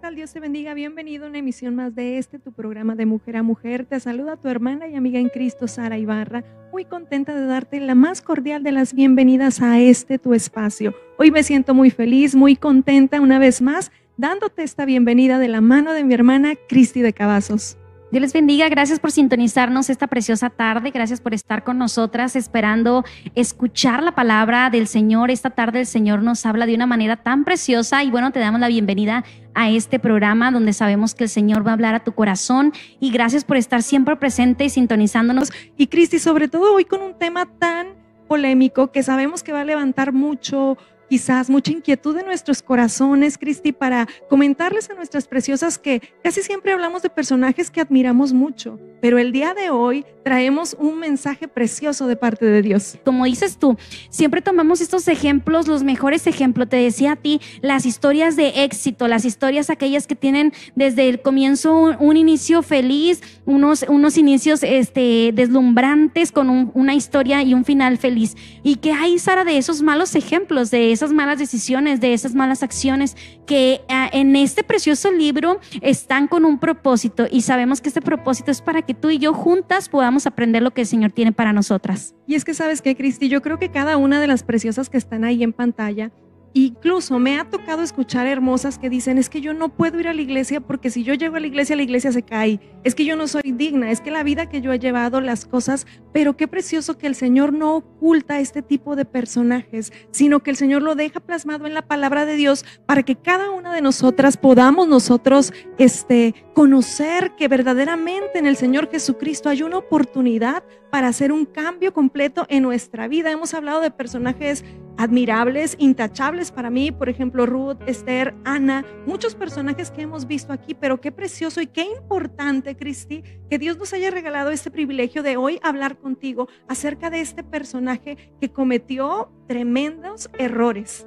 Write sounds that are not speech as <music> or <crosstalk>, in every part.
tal? Dios te bendiga. Bienvenido a una emisión más de este, tu programa de Mujer a Mujer. Te saluda tu hermana y amiga en Cristo, Sara Ibarra. Muy contenta de darte la más cordial de las bienvenidas a este, tu espacio. Hoy me siento muy feliz, muy contenta una vez más, dándote esta bienvenida de la mano de mi hermana Cristi de Cavazos. Dios les bendiga, gracias por sintonizarnos esta preciosa tarde, gracias por estar con nosotras esperando escuchar la palabra del Señor. Esta tarde el Señor nos habla de una manera tan preciosa y bueno, te damos la bienvenida a este programa donde sabemos que el Señor va a hablar a tu corazón y gracias por estar siempre presente y sintonizándonos. Y Cristi, sobre todo hoy con un tema tan polémico que sabemos que va a levantar mucho quizás mucha inquietud en nuestros corazones, Cristi, para comentarles a nuestras preciosas que casi siempre hablamos de personajes que admiramos mucho, pero el día de hoy traemos un mensaje precioso de parte de Dios. Como dices tú, siempre tomamos estos ejemplos, los mejores ejemplos, te decía a ti, las historias de éxito, las historias aquellas que tienen desde el comienzo un, inicio feliz, unos, unos inicios este, deslumbrantes con una historia y un final feliz. ¿Y qué hay, Sara, de esos malos ejemplos, de esas malas decisiones, de esas malas acciones que ah, en este precioso libro están con un propósito y sabemos que este propósito es para que tú y yo juntas podamos aprender lo que el Señor tiene para nosotras. Y es que sabes que, Cristi, yo creo que cada una de las preciosas que están ahí en pantalla Incluso me ha tocado escuchar hermosas que dicen, es que yo no puedo ir a la iglesia porque si yo llego a la iglesia, la iglesia se cae. Es que yo no soy digna, es que la vida que yo he llevado, las cosas, pero qué precioso que el Señor no oculta este tipo de personajes, sino que el Señor lo deja plasmado en la palabra de Dios para que cada una de nosotras podamos nosotros este, conocer que verdaderamente en el Señor Jesucristo hay una oportunidad para hacer un cambio completo en nuestra vida. Hemos hablado de personajes admirables, intachables para mí, por ejemplo, Ruth, Esther, Ana, muchos personajes que hemos visto aquí, pero qué precioso y qué importante, Cristi, que Dios nos haya regalado este privilegio de hoy hablar contigo acerca de este personaje que cometió tremendos errores.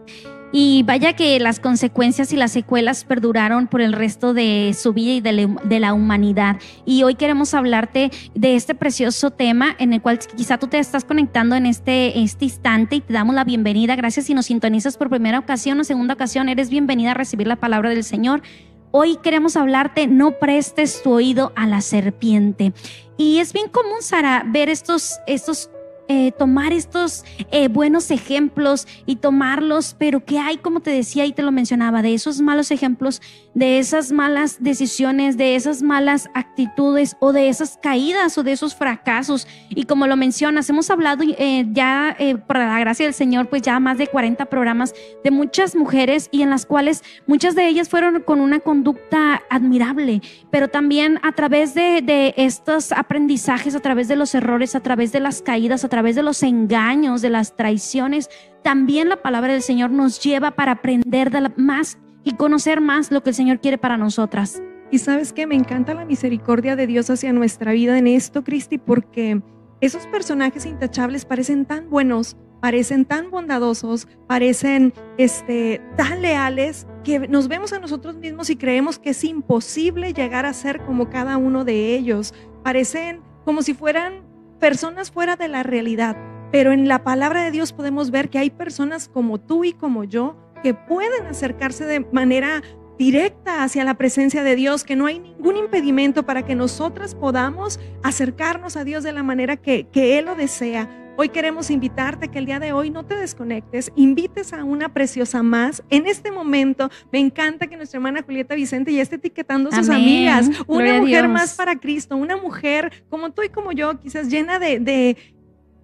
Y vaya que las consecuencias y las secuelas perduraron por el resto de su vida y de la, humanidad. Y hoy queremos hablarte de este precioso tema en el cual quizá tú te estás conectando en este, este instante y te damos la bienvenida. Gracias si nos sintonizas por primera ocasión o segunda ocasión. Eres bienvenida a recibir la palabra del Señor. Hoy queremos hablarte, no prestes tu oído a la serpiente. Y es bien común, Sara, ver estos, estos eh, tomar estos eh, buenos ejemplos y tomarlos, pero que hay, como te decía y te lo mencionaba, de esos malos ejemplos, de esas malas decisiones, de esas malas actitudes o de esas caídas o de esos fracasos. Y como lo mencionas, hemos hablado eh, ya, por la gracia del Señor, pues ya más de 40 programas de muchas mujeres y en las cuales muchas de ellas fueron con una conducta admirable, pero también a través de, de estos aprendizajes, a través de los errores, a través de las caídas, a través de los engaños, de las traiciones, también la palabra del Señor nos lleva para aprender más y conocer más lo que el Señor quiere para nosotras. Y sabes que me encanta la misericordia de Dios hacia nuestra vida en esto, Cristi, porque esos personajes intachables parecen tan buenos, parecen tan bondadosos, parecen este, tan leales que nos vemos a nosotros mismos y creemos que es imposible llegar a ser como cada uno de ellos. Parecen como si fueran personas fuera de la realidad, pero en la palabra de Dios podemos ver que hay personas como tú y como yo que pueden acercarse de manera directa hacia la presencia de Dios, que no hay ningún impedimento para que nosotras podamos acercarnos a Dios de la manera que, que Él lo desea. Hoy queremos invitarte que el día de hoy no te desconectes, invites a una preciosa más. En este momento me encanta que nuestra hermana Julieta Vicente ya esté etiquetando a sus amigas. Una mujer más para Cristo, una mujer como tú y como yo, quizás llena de, de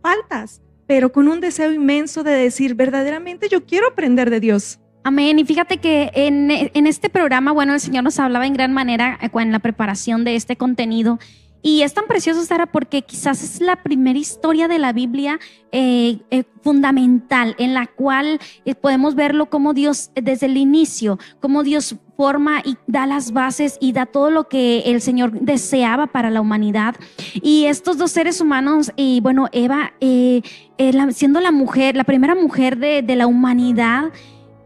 faltas, pero con un deseo inmenso de decir, verdaderamente yo quiero aprender de Dios. Amén. Y fíjate que en, en, este programa, bueno, el Señor nos hablaba en gran manera eh, en la preparación de este contenido y es tan precioso, Sara, porque quizás es la primera historia de la Biblia eh, eh, fundamental en la cual eh, podemos verlo como Dios desde el inicio, como Dios forma y da las bases y da todo lo que el Señor deseaba para la humanidad. Y estos dos seres humanos, y bueno, Eva, siendo la mujer, la primera mujer de, de la humanidad,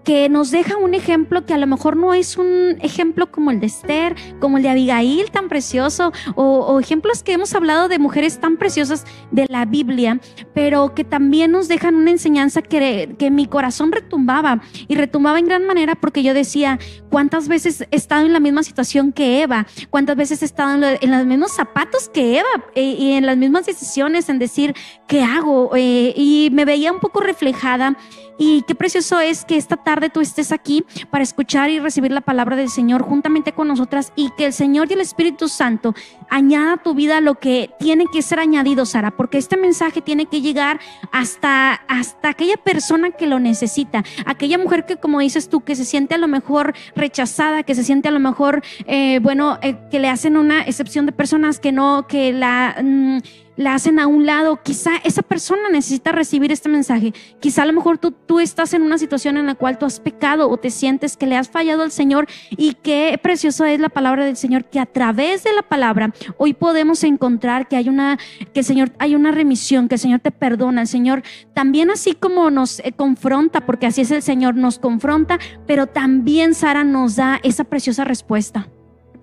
que nos deja un ejemplo que a lo mejor no es un ejemplo como el de Esther, como el de Abigail tan precioso, o, ejemplos que hemos hablado de mujeres tan preciosas de la Biblia, pero que también nos dejan una enseñanza que, que mi corazón retumbaba y retumbaba en gran manera porque yo decía, ¿cuántas veces he estado en la misma situación que Eva? ¿Cuántas veces he estado en, los mismos zapatos que Eva eh, y en las mismas decisiones en decir, ¿qué hago? Eh, y me veía un poco reflejada y qué precioso es que esta tarde tú estés aquí para escuchar y recibir la palabra del Señor juntamente con nosotras y que el Señor y el Espíritu Santo añada a tu vida lo que tiene que ser añadido, Sara, porque este mensaje tiene que llegar hasta, hasta aquella persona que lo necesita, aquella mujer que, como dices tú, que se siente a lo mejor rechazada, que se siente a lo mejor, eh, bueno, eh, que le hacen una excepción de personas que no, que la... Mm, la hacen a un lado. Quizá esa persona necesita recibir este mensaje. Quizá a lo mejor tú, tú estás en una situación en la cual tú has pecado o te sientes que le has fallado al Señor y qué preciosa es la palabra del Señor, que a través de la palabra hoy podemos encontrar que hay una, que el Señor hay una remisión, que el Señor te perdona, el Señor también así como nos eh, confronta, porque así es el Señor, nos confronta, pero también Sara nos da esa preciosa respuesta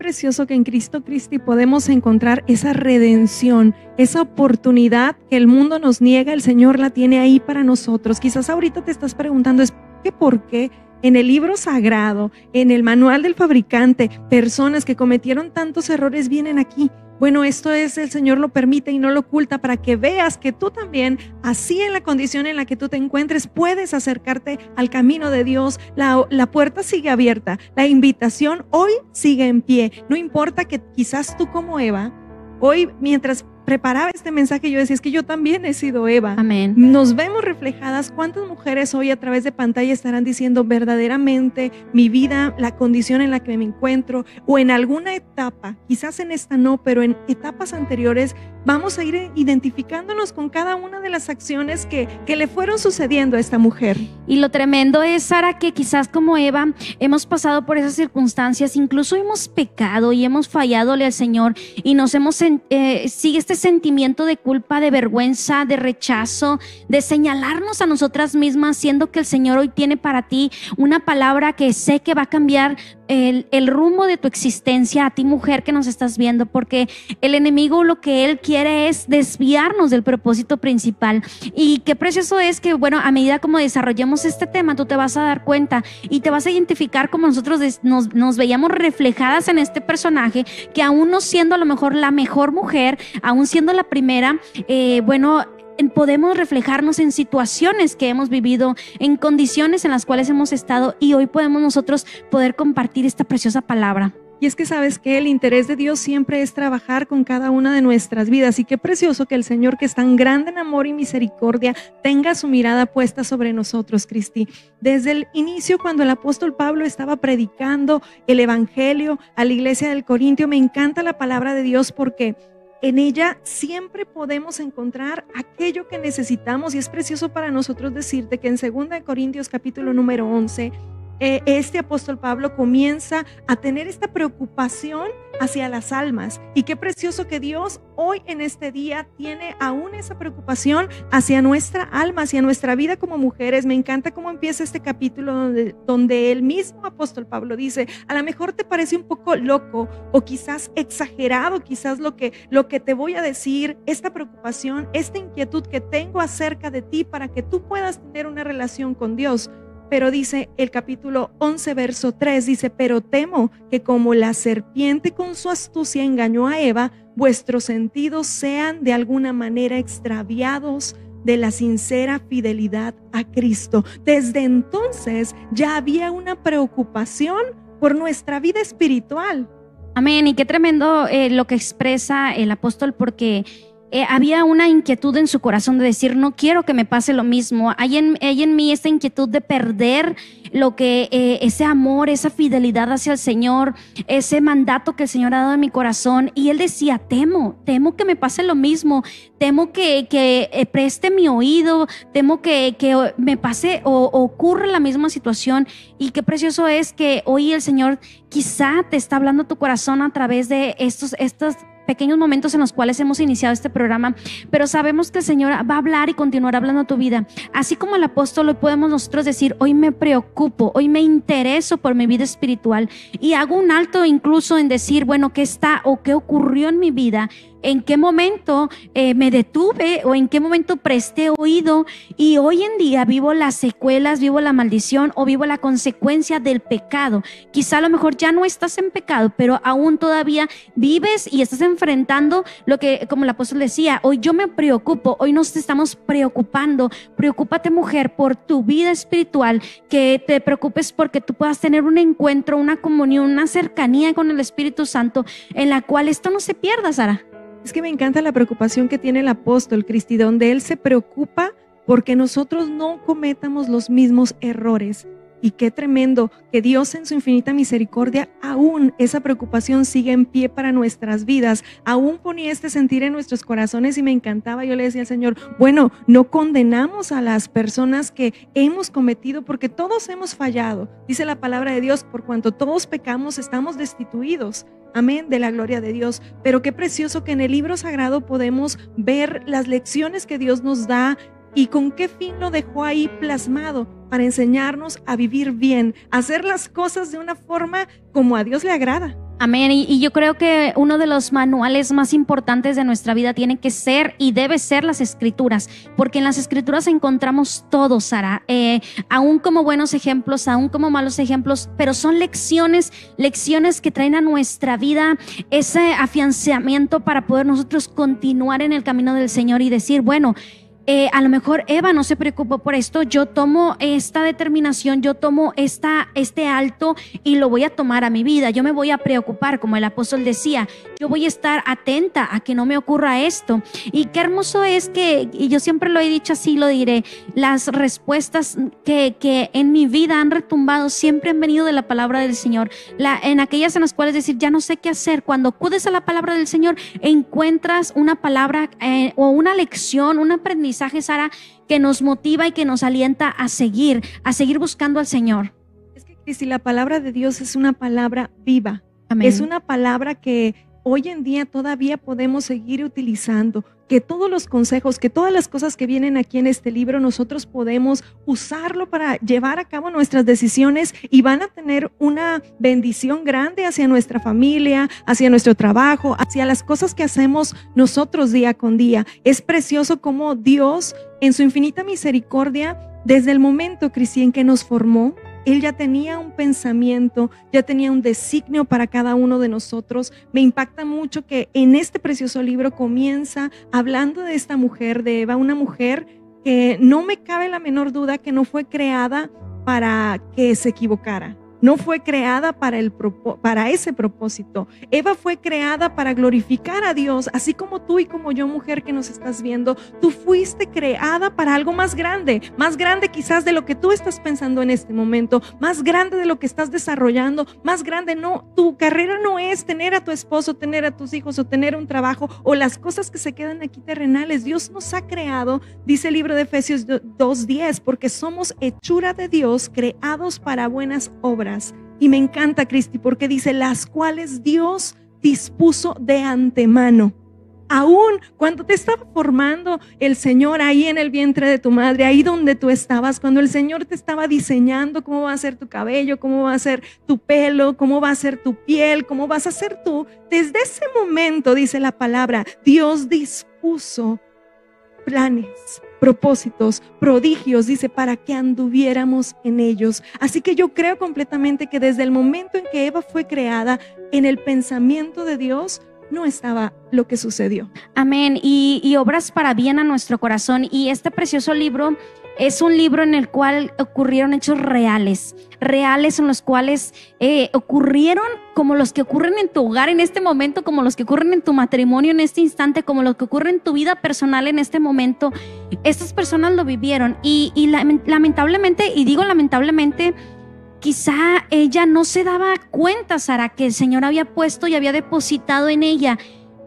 precioso que en Cristo Cristi podemos encontrar esa redención, esa oportunidad que el mundo nos niega, el Señor la tiene ahí para nosotros. Quizás ahorita te estás preguntando, ¿es que por qué? En el libro sagrado, en el manual del fabricante, personas que cometieron tantos errores vienen aquí bueno, esto es, el Señor lo permite y no lo oculta para que veas que tú también, así en la condición en la que tú te encuentres, puedes acercarte al camino de Dios. La, puerta sigue abierta, la invitación hoy sigue en pie. No importa que quizás tú como Eva, hoy mientras preparaba este mensaje, yo decía, es que yo también he sido Eva. Amén. Nos vemos reflejadas. ¿Cuántas mujeres hoy a través de pantalla estarán diciendo verdaderamente mi vida, la condición en la que me encuentro o en alguna etapa, quizás en esta no, pero en etapas anteriores, vamos a ir identificándonos con cada una de las acciones que, que le fueron sucediendo a esta mujer. Y lo tremendo es, Sara, que quizás como Eva hemos pasado por esas circunstancias, incluso hemos pecado y hemos falladole al Señor y nos hemos, eh, sigue este sentimiento de culpa, de vergüenza, de rechazo, de señalarnos a nosotras mismas, siendo que el Señor hoy tiene para ti una palabra que sé que va a cambiar el, rumbo de tu existencia a ti mujer que nos estás viendo, porque el enemigo lo que él quiere es desviarnos del propósito principal. Y qué precioso es que, bueno, a medida como desarrollemos este tema, tú te vas a dar cuenta y te vas a identificar como nosotros nos, nos veíamos reflejadas en este personaje, que aún no siendo a lo mejor la mejor mujer, aún siendo la primera, eh, bueno, podemos reflejarnos en situaciones que hemos vivido, en condiciones en las cuales hemos estado y hoy podemos nosotros poder compartir esta preciosa palabra. Y es que sabes que el interés de Dios siempre es trabajar con cada una de nuestras vidas. Y qué precioso que el Señor, que es tan grande en amor y misericordia, tenga su mirada puesta sobre nosotros, Cristi. Desde el inicio, cuando el apóstol Pablo estaba predicando el Evangelio a la iglesia del Corintio, me encanta la palabra de Dios porque en ella siempre podemos encontrar aquello que necesitamos y es precioso para nosotros decirte que en 2 Corintios capítulo número 11 eh, este apóstol Pablo comienza a tener esta preocupación hacia las almas. Y qué precioso que Dios hoy en este día tiene aún esa preocupación hacia nuestra alma, hacia nuestra vida como mujeres. Me encanta cómo empieza este capítulo donde, donde el mismo apóstol Pablo dice, a lo mejor te parece un poco loco o quizás exagerado, quizás lo que, lo que te voy a decir, esta preocupación, esta inquietud que tengo acerca de ti para que tú puedas tener una relación con Dios. Pero dice el capítulo 11, verso 3, dice, pero temo que como la serpiente con su astucia engañó a Eva, vuestros sentidos sean de alguna manera extraviados de la sincera fidelidad a Cristo. Desde entonces ya había una preocupación por nuestra vida espiritual. Amén. Y qué tremendo eh, lo que expresa el apóstol porque eh, había una inquietud en su corazón de decir, no quiero que me pase lo mismo. Hay en, hay en mí esta inquietud de perder lo que, eh, ese amor, esa fidelidad hacia el Señor, ese mandato que el Señor ha dado en mi corazón. Y él decía, temo, temo que me pase lo mismo, temo que, que eh, preste mi oído, temo que, que me pase o, ocurra la misma situación. Y qué precioso es que hoy el Señor quizá te está hablando tu corazón a través de estos, estas pequeños momentos en los cuales hemos iniciado este programa, pero sabemos que el Señor va a hablar y continuar hablando a tu vida. Así como el apóstol, hoy podemos nosotros decir, hoy me preocupo, hoy me intereso por mi vida espiritual y hago un alto incluso en decir, bueno, ¿qué está o qué ocurrió en mi vida? En qué momento eh, me detuve o en qué momento presté oído y hoy en día vivo las secuelas, vivo la maldición o vivo la consecuencia del pecado. Quizá a lo mejor ya no estás en pecado, pero aún todavía vives y estás enfrentando lo que, como el apóstol decía, hoy yo me preocupo, hoy nos estamos preocupando. Preocúpate mujer por tu vida espiritual, que te preocupes porque tú puedas tener un encuentro, una comunión, una cercanía con el Espíritu Santo en la cual esto no se pierda, Sara. Es que me encanta la preocupación que tiene el apóstol Cristi, donde él se preocupa porque nosotros no cometamos los mismos errores. Y qué tremendo que Dios en su infinita misericordia aún esa preocupación sigue en pie para nuestras vidas. Aún ponía este sentir en nuestros corazones y me encantaba. Yo le decía al Señor, bueno, no condenamos a las personas que hemos cometido porque todos hemos fallado. Dice la palabra de Dios, por cuanto todos pecamos estamos destituidos. Amén, de la gloria de Dios. Pero qué precioso que en el libro sagrado podemos ver las lecciones que Dios nos da y con qué fin lo dejó ahí plasmado para enseñarnos a vivir bien, a hacer las cosas de una forma como a Dios le agrada. Amén. Y, yo creo que uno de los manuales más importantes de nuestra vida tiene que ser y debe ser las escrituras, porque en las escrituras encontramos todo, Sara, eh, aún como buenos ejemplos, aún como malos ejemplos, pero son lecciones, lecciones que traen a nuestra vida ese afianzamiento para poder nosotros continuar en el camino del Señor y decir, bueno, eh, a lo mejor Eva no se preocupó por esto, yo tomo esta determinación, yo tomo esta, este alto y lo voy a tomar a mi vida, yo me voy a preocupar, como el apóstol decía, yo voy a estar atenta a que no me ocurra esto. Y qué hermoso es que, y yo siempre lo he dicho así, lo diré, las respuestas que, que en mi vida han retumbado siempre han venido de la palabra del Señor, la, en aquellas en las cuales decir, ya no sé qué hacer, cuando acudes a la palabra del Señor, encuentras una palabra eh, o una lección, un aprendizaje Sara, que nos motiva y que nos alienta a seguir, a seguir buscando al Señor. Es que si la palabra de Dios es una palabra viva, es una palabra que hoy en día todavía podemos seguir utilizando, que todos los consejos, que todas las cosas que vienen aquí en este libro, nosotros podemos usarlo para llevar a cabo nuestras decisiones y van a tener una bendición grande hacia nuestra familia, hacia nuestro trabajo, hacia las cosas que hacemos nosotros día con día. Es precioso como Dios, en su infinita misericordia, desde el momento, Cristian, que nos formó, él ya tenía un pensamiento, ya tenía un designio para cada uno de nosotros. Me impacta mucho que en este precioso libro comienza hablando de esta mujer, de Eva, una mujer que no me cabe la menor duda que no fue creada para que se equivocara no fue creada para, el, para ese propósito. Eva fue creada para glorificar a Dios, así como tú y como yo, mujer que nos estás viendo, tú fuiste creada para algo más grande, más grande quizás de lo que tú estás pensando en este momento, más grande de lo que estás desarrollando, más grande no, tu carrera no es tener a tu esposo, tener a tus hijos o tener un trabajo o las cosas que se quedan aquí terrenales. Dios nos ha creado, dice el libro de Efesios 2.10, porque somos hechura de Dios, creados para buenas obras y me encanta, Cristi, porque dice, las cuales Dios dispuso de antemano. Aún cuando te estaba formando el Señor ahí en el vientre de tu madre, ahí donde tú estabas, cuando el Señor te estaba diseñando cómo va a ser tu cabello, cómo va a ser tu pelo, cómo va a ser tu piel, cómo vas a ser tú, desde ese momento, dice la palabra, Dios dispuso planes, propósitos, prodigios, dice, para que anduviéramos en ellos. Así que yo creo completamente que desde el momento en que Eva fue creada, en el pensamiento de Dios, no estaba lo que sucedió. Amén. Y, y obras para bien a nuestro corazón. Y este precioso libro es un libro en el cual ocurrieron hechos reales, reales en los cuales eh, ocurrieron como los que ocurren en tu hogar en este momento, como los que ocurren en tu matrimonio en este instante, como los que ocurren en tu vida personal en este momento. Estas personas lo vivieron y, lamentablemente, y digo lamentablemente, quizá ella no se daba cuenta, Sara, que el Señor había puesto y había depositado en ella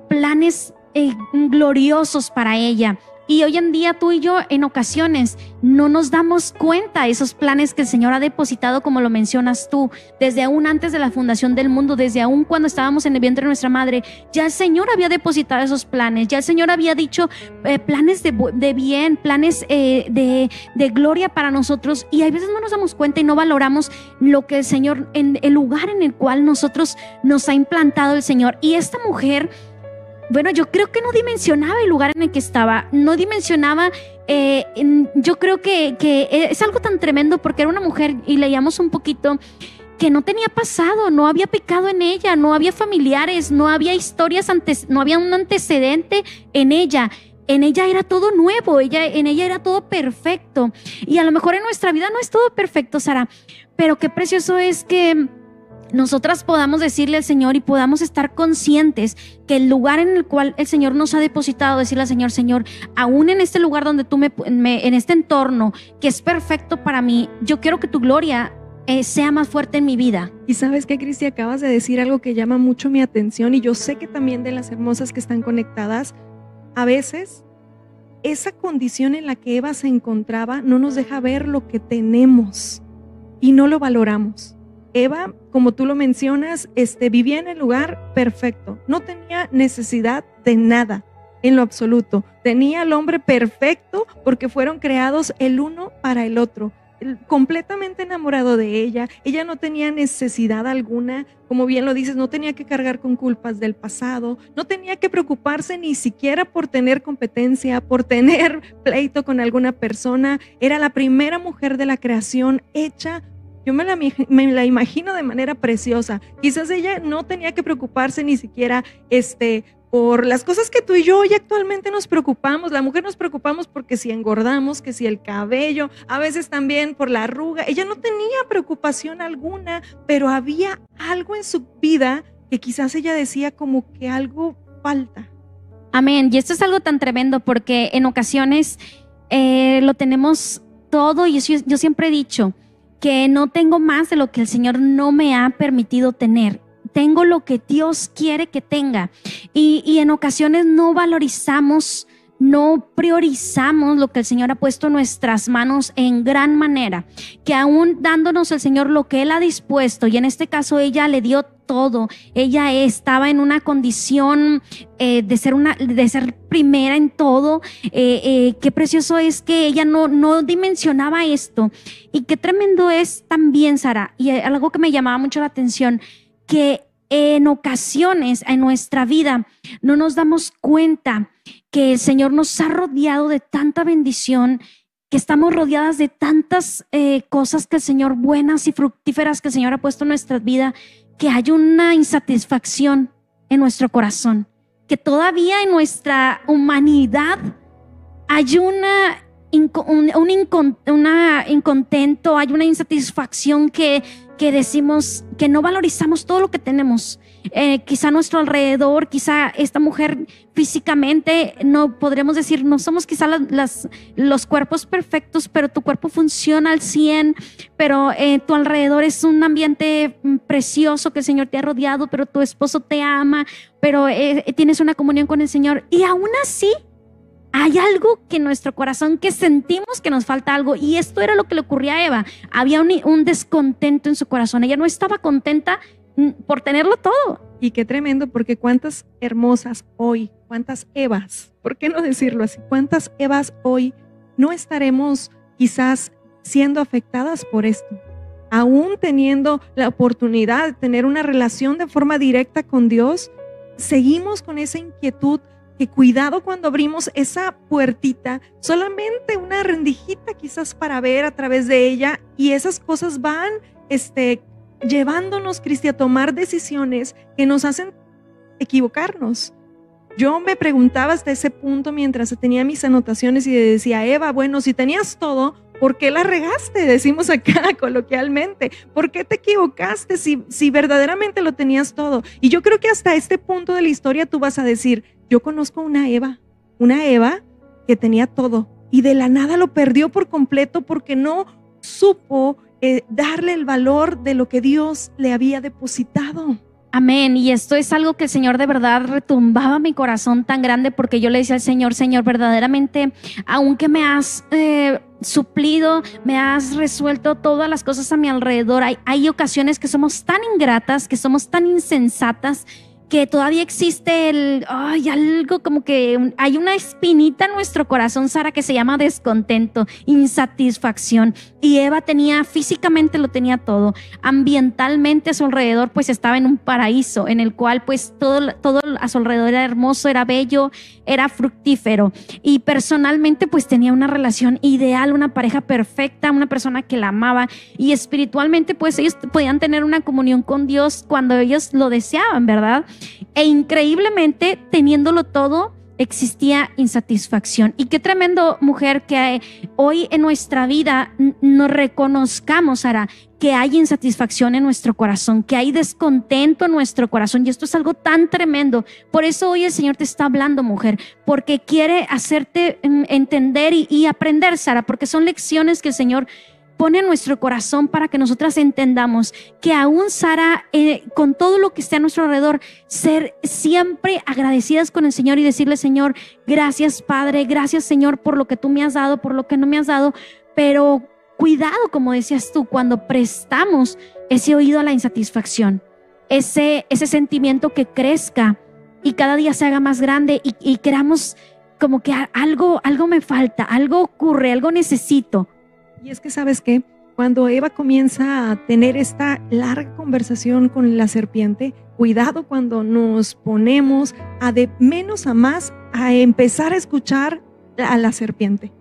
planes eh, gloriosos para ella Y hoy en día tú y yo en ocasiones no nos damos cuenta de esos planes que el Señor ha depositado, como lo mencionas tú, desde aún antes de la fundación del mundo, desde aún cuando estábamos en el vientre de nuestra madre. Ya el Señor había depositado esos planes, ya el Señor había dicho eh, planes de, bien, planes eh, de, de gloria para nosotros. Y a veces no nos damos cuenta y no valoramos lo que el Señor, en el lugar en el cual nosotros nos ha implantado el Señor. Y esta mujer bueno, yo creo que no dimensionaba el lugar en el que estaba, no dimensionaba, eh, yo creo que, es algo tan tremendo porque era una mujer y leíamos un poquito que no tenía pasado, no había pecado en ella, no había familiares, no había historias antes, no había un antecedente en ella. En ella era todo nuevo, ella, en ella era todo perfecto. Y a lo mejor en nuestra vida no es todo perfecto, Sara, pero qué precioso es que nosotras podamos decirle al Señor y podamos estar conscientes que el lugar en el cual el Señor nos ha depositado, decirle al Señor, Señor, aún en este lugar donde tú me, en este entorno que es perfecto para mí, yo quiero que tu gloria eh, sea más fuerte en mi vida. Y sabes que, Cristi, acabas de decir algo que llama mucho mi atención y yo sé que también de las hermosas que están conectadas, a veces esa condición en la que Eva se encontraba no nos deja ver lo que tenemos y no lo valoramos. Eva, como tú lo mencionas, este, vivía en el lugar perfecto. No tenía necesidad de nada en lo absoluto. Tenía al hombre perfecto porque fueron creados el uno para el otro. Completamente enamorado de ella. Ella no tenía necesidad alguna, como bien lo dices, no tenía que cargar con culpas del pasado, no tenía que preocuparse ni siquiera por tener competencia, por tener <laughs> pleito con alguna persona. Era la primera mujer de la creación hecha yo me la, me la, imagino de manera preciosa. Quizás ella no tenía que preocuparse ni siquiera este, por las cosas que tú y yo hoy actualmente nos preocupamos. La mujer nos preocupamos porque si engordamos, que si el cabello, a veces también por la arruga. Ella no tenía preocupación alguna, pero había algo en su vida que quizás ella decía como que algo falta. Amén. Y esto es algo tan tremendo porque en ocasiones eh, lo tenemos todo y yo siempre he dicho, que no tengo más de lo que el Señor no me ha permitido tener. Tengo lo que Dios quiere que tenga. Y, en ocasiones no valorizamos no priorizamos lo que el Señor ha puesto en nuestras manos en gran manera, que aún dándonos el Señor lo que Él ha dispuesto, y en este caso ella le dio todo, ella estaba en una condición eh, de, ser una, de ser primera en todo, eh, eh, qué precioso es que ella no, no dimensionaba esto, y qué tremendo es también, Sara, y algo que me llamaba mucho la atención, que en ocasiones en nuestra vida no nos damos cuenta que el Señor nos ha rodeado de tanta bendición, que estamos rodeadas de tantas eh, cosas que el Señor, buenas y fructíferas que el Señor ha puesto en nuestra vida, que hay una insatisfacción en nuestro corazón, que todavía en nuestra humanidad hay una un, incontento, hay una insatisfacción que, que decimos que no valorizamos todo lo que tenemos. Eh, quizá nuestro alrededor, quizá esta mujer físicamente, no podremos decir, no somos quizá las, los cuerpos perfectos, pero tu cuerpo funciona al 100, pero eh, tu alrededor es un ambiente precioso que el Señor te ha rodeado, pero tu esposo te ama, pero eh, tienes una comunión con el Señor. Y aún así, hay algo que en nuestro corazón que sentimos que nos falta algo. Y esto era lo que le ocurría a Eva. Había un, descontento en su corazón. Ella no estaba contenta mm, por tenerlo todo. Y qué tremendo, porque cuántas hermosas hoy, cuántas Evas, ¿por qué no decirlo así? ¿Cuántas Evas hoy no estaremos quizás siendo afectadas por esto? Aún teniendo la oportunidad de tener una relación de forma directa con Dios, seguimos con esa inquietud que cuidado cuando abrimos esa puertita, solamente una rendijita quizás para ver a través de ella y esas cosas van este, llevándonos, Cristi, a tomar decisiones que nos hacen equivocarnos. Yo me preguntaba hasta ese punto mientras tenía mis anotaciones y decía, Eva, bueno, si tenías todo, ¿por qué la regaste? <laughs> Decimos acá <laughs> coloquialmente. ¿Por qué te equivocaste si, si verdaderamente lo tenías todo? Y yo creo que hasta este punto de la historia tú vas a decir, yo conozco una Eva, una Eva que tenía todo y de la nada lo perdió por completo porque no supo eh, darle el valor de lo que Dios le había depositado. Amén. Y esto es algo que el Señor de verdad retumbaba mi corazón tan grande porque yo le decía al Señor, Señor, verdaderamente, aunque me has eh, suplido, me has resuelto todas las cosas a mi alrededor, hay, hay ocasiones que somos tan ingratas, que somos tan insensatas que todavía existe el, ay, algo como que hay una espinita en nuestro corazón, Sara, que se llama descontento, insatisfacción. Y Eva tenía, físicamente lo tenía todo, ambientalmente a su alrededor, pues estaba en un paraíso en el cual pues todo, todo a su alrededor era hermoso, era bello, era fructífero. Y personalmente pues tenía una relación ideal, una pareja perfecta, una persona que la amaba. Y espiritualmente pues ellos podían tener una comunión con Dios cuando ellos lo deseaban, ¿verdad? E increíblemente, teniéndolo todo, existía insatisfacción. Y qué tremendo, mujer, que hoy en nuestra vida nos reconozcamos, Sara, que hay insatisfacción en nuestro corazón, que hay descontento en nuestro corazón. Y esto es algo tan tremendo. Por eso hoy el Señor te está hablando, mujer, porque quiere hacerte mm, entender y, y aprender, Sara, porque son lecciones que el Señor pone nuestro corazón para que nosotras entendamos que aún Sara, eh, con todo lo que esté a nuestro alrededor, ser siempre agradecidas con el Señor y decirle, Señor, gracias Padre, gracias Señor por lo que tú me has dado, por lo que no me has dado, pero cuidado, como decías tú, cuando prestamos ese oído a la insatisfacción, ese, ese sentimiento que crezca y cada día se haga más grande y, y queramos como que algo, algo me falta, algo ocurre, algo necesito y es que sabes que cuando Eva comienza a tener esta larga conversación con la serpiente, cuidado cuando nos ponemos a de menos a más a empezar a escuchar a la serpiente.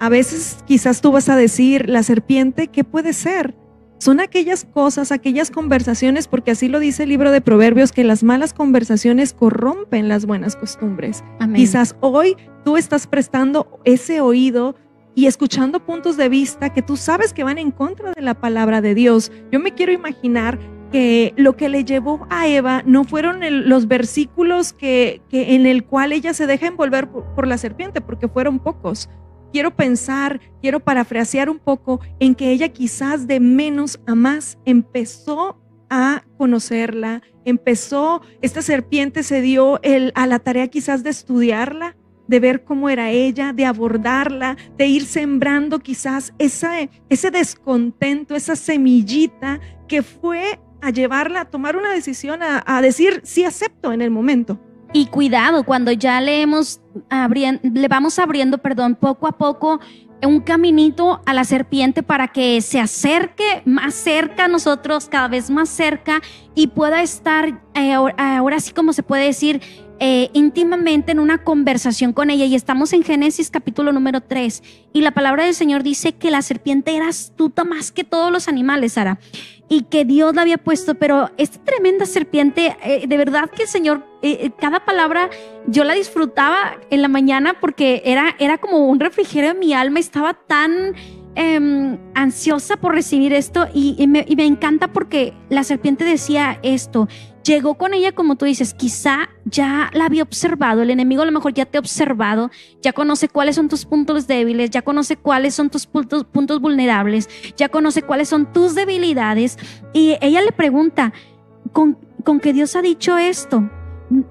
A veces quizás tú vas a decir, la serpiente, ¿qué puede ser? Son aquellas cosas, aquellas conversaciones, porque así lo dice el libro de Proverbios, que las malas conversaciones corrompen las buenas costumbres. Quizás hoy tú estás prestando ese oído y escuchando puntos de vista que tú sabes que van en contra de la palabra de Dios. Yo me quiero imaginar que lo que le llevó a Eva no fueron los versículos que, en el cual ella se deja envolver por, la serpiente, porque fueron pocos. Quiero pensar, quiero parafrasear un poco en que ella quizás de menos a más empezó a conocerla, empezó, esta serpiente se dio a la tarea quizás de estudiarla, de ver cómo era ella, de abordarla, de ir sembrando quizás esa, ese descontento, esa semillita que fue a llevarla a tomar una decisión, a, decir sí acepto en el momento. Y cuidado, cuando ya le hemos le vamos abriendo, perdón, poco a poco un caminito a la serpiente para que se acerque más cerca a nosotros, cada vez más cerca y pueda estar, eh, ahora sí como se puede decir, eh, íntimamente en una conversación con ella y estamos en Génesis capítulo número 3 y la palabra del Señor dice que la serpiente era astuta más que todos los animales, Sara, y que Dios la había puesto, pero esta tremenda serpiente, eh, de verdad que el Señor, eh, cada palabra yo la disfrutaba en la mañana porque era, era como un refrigerio en mi alma, estaba tan... Em, ansiosa por recibir esto y me encanta porque la serpiente decía esto, llegó con ella, como tú dices, quizá ya la había observado, el enemigo a lo mejor ya te ha observado, ya conoce cuáles son tus puntos débiles, ya conoce cuáles son tus puntos, vulnerables, ya conoce cuáles son tus debilidades. Y ella le pregunta, ¿con, con que Dios ha dicho esto?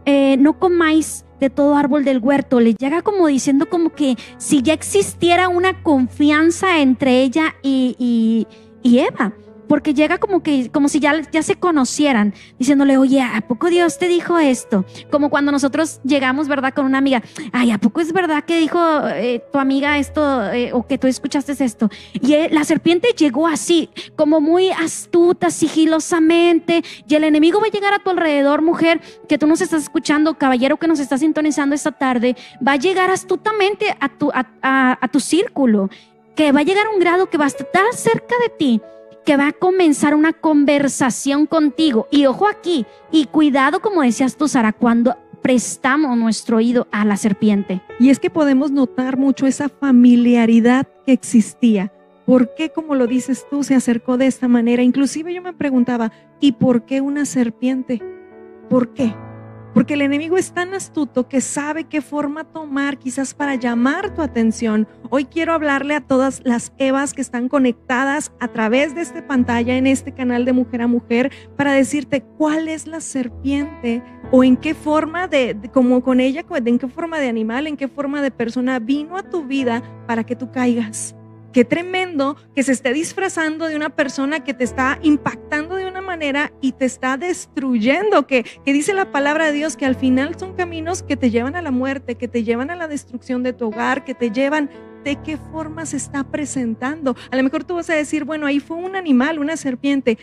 Eh, no comáis de todo árbol del huerto. Le llega como diciendo como que si ya existiera una confianza entre ella y, y Eva porque llega como que, como si ya, ya se conocieran, diciéndole, oye, ¿a poco Dios te dijo esto? Como cuando nosotros llegamos, ¿verdad? Con una amiga, ay, ¿a poco es verdad que dijo eh, tu amiga esto eh, o que tú escuchaste esto? Y la serpiente llegó así, como muy astuta, sigilosamente, y el enemigo va a llegar a tu alrededor, mujer, que tú nos estás escuchando, caballero que nos está sintonizando esta tarde, va a llegar astutamente a tu, a, a tu círculo, que va a llegar a un grado que va a estar cerca de ti que va a comenzar una conversación contigo. Y ojo aquí, y cuidado como decías tú, Sara, cuando prestamos nuestro oído a la serpiente. Y es que podemos notar mucho esa familiaridad que existía. ¿Por qué, como lo dices tú, se acercó de esta manera? Inclusive yo me preguntaba, ¿y por qué una serpiente? ¿Por qué? Porque el enemigo es tan astuto que sabe qué forma tomar quizás para llamar tu atención. Hoy quiero hablarle a todas las Evas que están conectadas a través de esta pantalla en este canal de Mujer a Mujer para decirte cuál es la serpiente o en qué forma de, como con ella, en qué forma de animal, en qué forma de persona vino a tu vida para que tú caigas. Qué tremendo que se esté disfrazando de una persona que te está impactando de una manera y te está destruyendo, que, que, dice la palabra de Dios que al final son caminos que te llevan a la muerte, que te llevan a la destrucción de tu hogar, que te llevan de qué forma se está presentando. A lo mejor tú vas a decir, bueno, ahí fue un animal, una serpiente.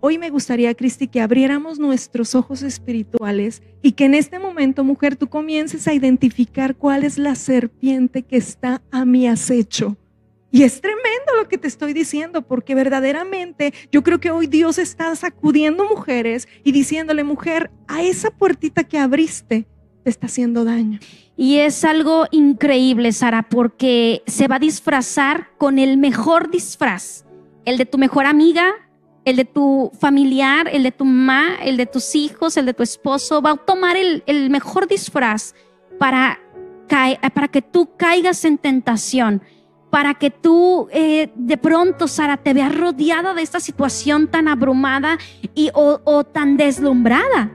Hoy me gustaría, Cristi, que abriéramos nuestros ojos espirituales y que en este momento, mujer, tú comiences a identificar cuál es la serpiente que está a mi acecho y es tremendo lo que te estoy diciendo, porque verdaderamente yo creo que hoy Dios está sacudiendo mujeres y diciéndole, mujer, a esa puertita que abriste te está haciendo daño. Y es algo increíble, Sara, porque se va a disfrazar con el mejor disfraz, el de tu mejor amiga, el de tu familiar, el de tu mamá, el de tus hijos, el de tu esposo, va a tomar el, el mejor disfraz para, para que tú caigas en tentación para que tú eh, de pronto, Sara, te veas rodeada de esta situación tan abrumada y, o, tan deslumbrada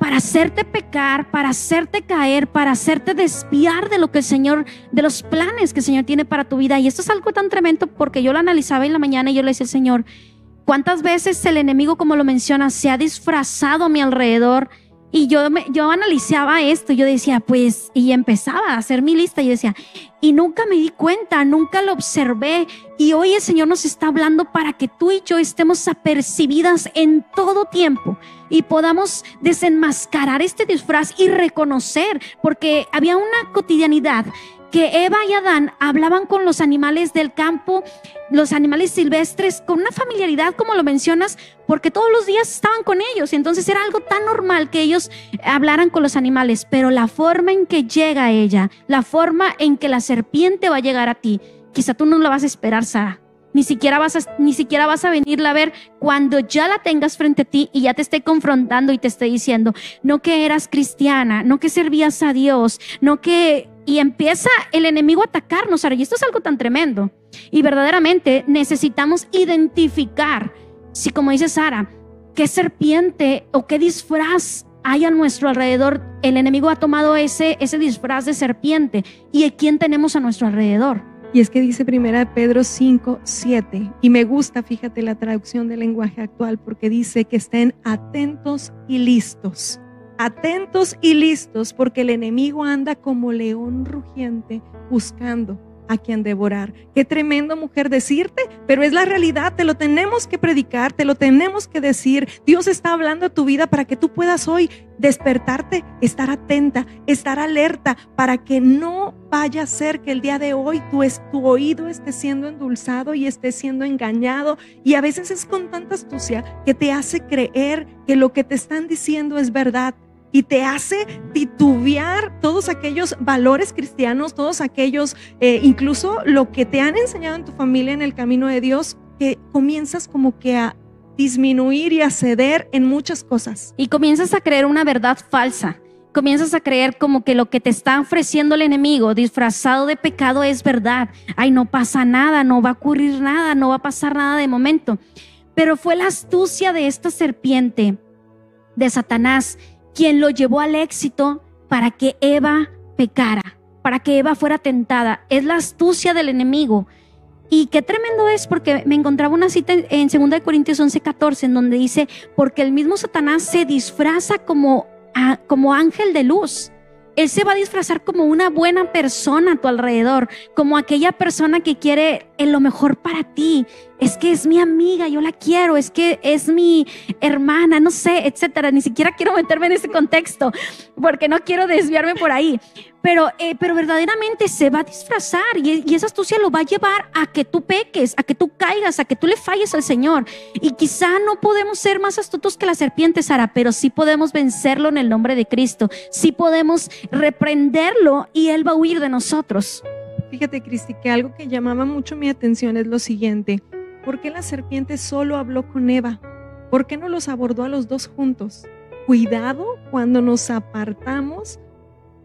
para hacerte pecar, para hacerte caer, para hacerte desviar de lo que el Señor, de los planes que el Señor tiene para tu vida. Y esto es algo tan tremendo porque yo lo analizaba en la mañana y yo le decía, Señor, ¿cuántas veces el enemigo, como lo menciona, se ha disfrazado a mi alrededor? Y yo, me, yo analizaba esto, yo decía, pues, y empezaba a hacer mi lista y decía, y nunca me di cuenta, nunca lo observé. Y hoy el Señor nos está hablando para que tú y yo estemos apercibidas en todo tiempo y podamos desenmascarar este disfraz y reconocer, porque había una cotidianidad que Eva y Adán hablaban con los animales del campo, los animales silvestres, con una familiaridad, como lo mencionas, porque todos los días estaban con ellos. Y entonces era algo tan normal que ellos hablaran con los animales. Pero la forma en que llega ella, la forma en que la serpiente va a llegar a ti, quizá tú no la vas a esperar, Sara. Ni siquiera, vas a, ni siquiera vas a venirla a ver cuando ya la tengas frente a ti y ya te esté confrontando y te esté diciendo, no que eras cristiana, no que servías a Dios, no que y empieza el enemigo a atacarnos. y esto es algo tan tremendo. Y verdaderamente necesitamos identificar, si como dice Sara, qué serpiente o qué disfraz hay a nuestro alrededor. El enemigo ha tomado ese, ese disfraz de serpiente. ¿Y a quién tenemos a nuestro alrededor? Y es que dice primera Pedro 5, 7. Y me gusta, fíjate, la traducción del lenguaje actual, porque dice que estén atentos y listos atentos y listos porque el enemigo anda como león rugiente buscando a quien devorar. Qué tremendo mujer decirte, pero es la realidad, te lo tenemos que predicar, te lo tenemos que decir. Dios está hablando a tu vida para que tú puedas hoy despertarte, estar atenta, estar alerta, para que no vaya a ser que el día de hoy tu, tu oído esté siendo endulzado y esté siendo engañado. Y a veces es con tanta astucia que te hace creer que lo que te están diciendo es verdad y te hace titubear todos aquellos valores cristianos, todos aquellos, eh, incluso lo que te han enseñado en tu familia en el camino de Dios, que comienzas como que a disminuir y a ceder en muchas cosas. Y comienzas a creer una verdad falsa. Comienzas a creer como que lo que te está ofreciendo el enemigo disfrazado de pecado es verdad. Ay, no pasa nada, no va a ocurrir nada, no va a pasar nada de momento. Pero fue la astucia de esta serpiente, de Satanás, quien lo llevó al éxito para que Eva pecara, para que Eva fuera tentada. Es la astucia del enemigo. Y qué tremendo es porque me encontraba una cita en 2 Corintios 11, 14, en donde dice, porque el mismo Satanás se disfraza como, como ángel de luz. Él se va a disfrazar como una buena persona a tu alrededor, como aquella persona que quiere lo mejor para ti. Es que es mi amiga, yo la quiero, es que es mi hermana, no sé, etcétera. Ni siquiera quiero meterme en ese contexto porque no quiero desviarme por ahí. Pero, eh, pero verdaderamente se va a disfrazar y, y esa astucia lo va a llevar a que tú peques, a que tú caigas, a que tú le falles al Señor. Y quizá no podemos ser más astutos que la serpiente, Sara, pero sí podemos vencerlo en el nombre de Cristo. Sí podemos reprenderlo y Él va a huir de nosotros. Fíjate, Cristi, que algo que llamaba mucho mi atención es lo siguiente. ¿Por qué la serpiente solo habló con Eva? ¿Por qué no los abordó a los dos juntos? cuidado cuando nos apartamos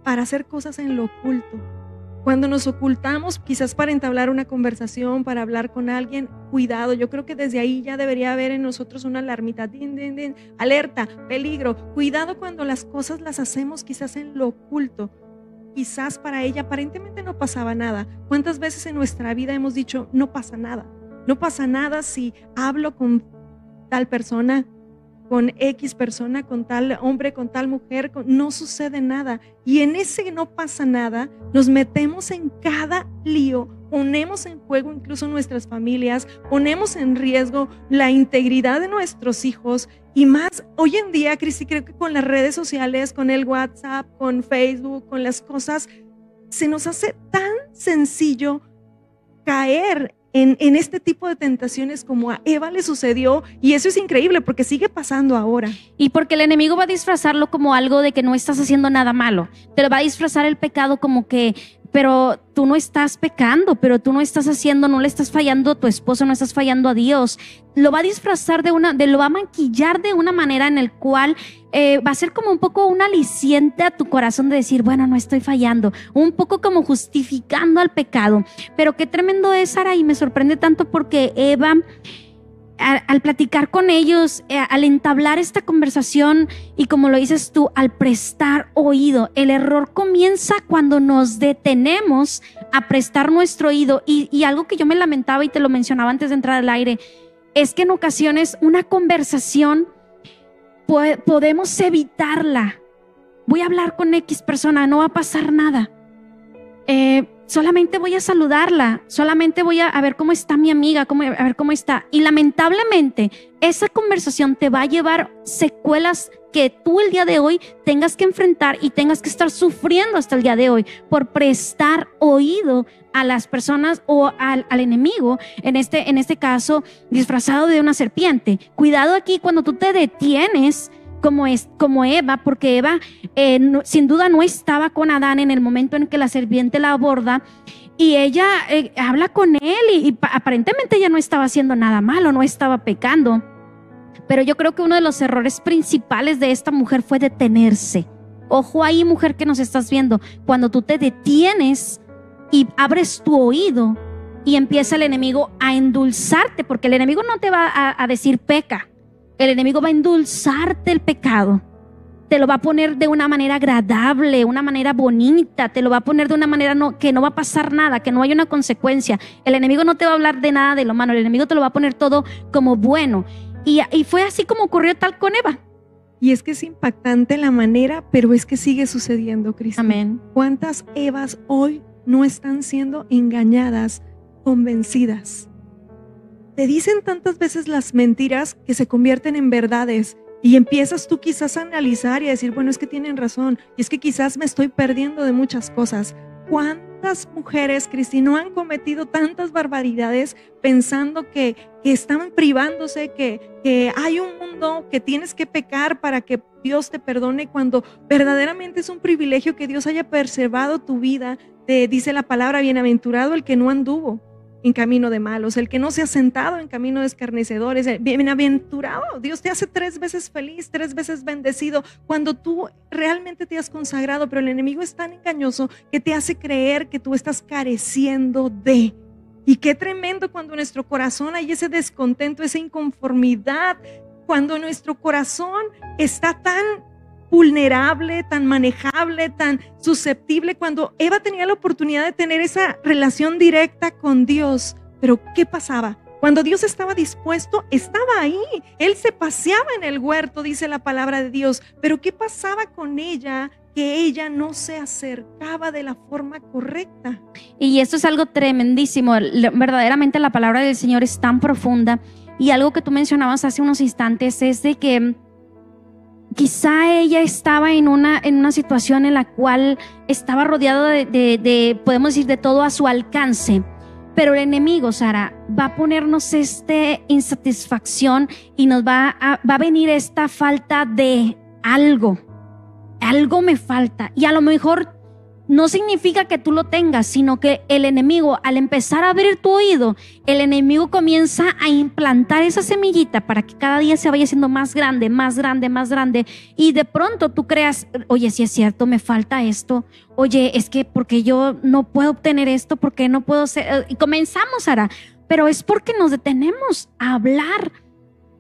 para hacer cosas en lo oculto. Cuando nos ocultamos, quizás para entablar una conversación, para hablar con alguien, cuidado. Yo creo que desde ahí ya debería haber en nosotros una alarmita. Din, din, din, alerta, peligro. Cuidado cuando las cosas las hacemos quizás en lo oculto. Quizás para ella aparentemente no pasaba nada. ¿Cuántas veces en nuestra vida hemos dicho, no pasa nada? No pasa nada si hablo con tal persona, con X persona, con tal hombre, con tal mujer, no sucede nada. Y en ese no pasa nada, nos metemos en cada lío, ponemos en juego incluso nuestras familias, ponemos en riesgo la integridad de nuestros hijos y más hoy en día, Cristi, creo que con las redes sociales, con el WhatsApp, con Facebook, con las cosas, se nos hace tan sencillo caer en, este tipo de tentaciones como a Eva le sucedió y eso es increíble porque sigue pasando ahora. Y porque el enemigo va a disfrazarlo como algo de que no estás haciendo nada malo. Te lo va a disfrazar el pecado como que pero tú no estás pecando, pero tú no estás haciendo, no le estás fallando a tu esposo, no estás fallando a Dios. Lo va a disfrazar de una, de lo va a maquillar de una manera en el cual eh, va a ser como un poco un aliciente a tu corazón de decir, bueno, no estoy fallando, un poco como justificando al pecado. Pero qué tremendo es, Sara, y me sorprende tanto porque Eva al, platicar con ellos, eh, al entablar esta conversación y como lo dices tú, al prestar oído, el error comienza cuando nos detenemos a prestar nuestro oído. Y, algo que yo me lamentaba y te lo mencionaba antes de entrar al aire, es que en ocasiones una conversación podemos evitarla. Voy a hablar con X persona, no va a pasar nada. Eh, solamente voy a saludarla, solamente voy a, ver cómo está mi amiga, cómo, a ver cómo está. Y lamentablemente esa conversación te va a llevar secuelas que tú el día de hoy tengas que enfrentar y tengas que estar sufriendo hasta el día de hoy por prestar oído a las personas o al, enemigo, en este, en este caso disfrazado de una serpiente. Cuidado aquí cuando tú te detienes como, es, como Eva, porque Eva eh, sin duda no estaba con Adán en el momento en que la serpiente la aborda y ella eh, habla con él y, aparentemente ella no estaba haciendo nada malo, no estaba pecando. Pero yo creo que uno de los errores principales de esta mujer fue detenerse. Ojo ahí, mujer que nos estás viendo, cuando tú te detienes y abres tu oído y empieza el enemigo a endulzarte, porque el enemigo no te va a decir peca, el enemigo va a endulzarte el pecado. Te lo va a poner de una manera agradable, una manera bonita, te lo va a poner de una manera no, que no va a pasar nada, que no hay una consecuencia. El enemigo no te va a hablar de nada de lo malo, el enemigo te lo va a poner todo como bueno. Y, y fue así como ocurrió tal con Eva. Y es que es impactante la manera, pero es que sigue sucediendo, Cristo. Amén. ¿Cuántas Evas hoy no están siendo engañadas, convencidas? Te dicen tantas veces las mentiras que se convierten en verdades y empiezas tú quizás a analizar y a decir, bueno, es que tienen razón y es que quizás me estoy perdiendo de muchas cosas. ¿Cuántas mujeres, Cristi, no han cometido tantas barbaridades pensando que, que están privándose, que, que hay un mundo que tienes que pecar para que Dios te perdone cuando verdaderamente es un privilegio que Dios haya preservado tu vida? Te dice la palabra, bienaventurado el que no anduvo en camino de malos, el que no se ha sentado en camino de escarnecedores, bienaventurado. Dios te hace tres veces feliz, tres veces bendecido cuando tú realmente te has consagrado, pero el enemigo es tan engañoso que te hace creer que tú estás careciendo de. Y qué tremendo cuando nuestro corazón hay ese descontento, esa inconformidad, cuando nuestro corazón está tan vulnerable, tan manejable, tan susceptible, cuando Eva tenía la oportunidad de tener esa relación directa con Dios. Pero ¿qué pasaba? Cuando Dios estaba dispuesto, estaba ahí. Él se paseaba en el huerto, dice la palabra de Dios. Pero ¿qué pasaba con ella? Que ella no se acercaba de la forma correcta. Y esto es algo tremendísimo. Verdaderamente la palabra del Señor es tan profunda. Y algo que tú mencionabas hace unos instantes es de que quizá ella estaba en una, en una situación en la cual estaba rodeada de, podemos decir, de todo a su alcance. Pero el enemigo, Sara, va a ponernos esta insatisfacción y nos va a, va a venir esta falta de algo. Algo me falta. Y a lo mejor no significa que tú lo tengas, sino que el enemigo, al empezar a abrir tu oído, el enemigo comienza a implantar esa semillita para que cada día se vaya siendo más grande, más grande, más grande. Y de pronto tú creas, oye, si es cierto, me falta esto. Oye, es que porque yo no puedo obtener esto, porque no puedo ser. Y comenzamos, Ara, pero es porque nos detenemos a hablar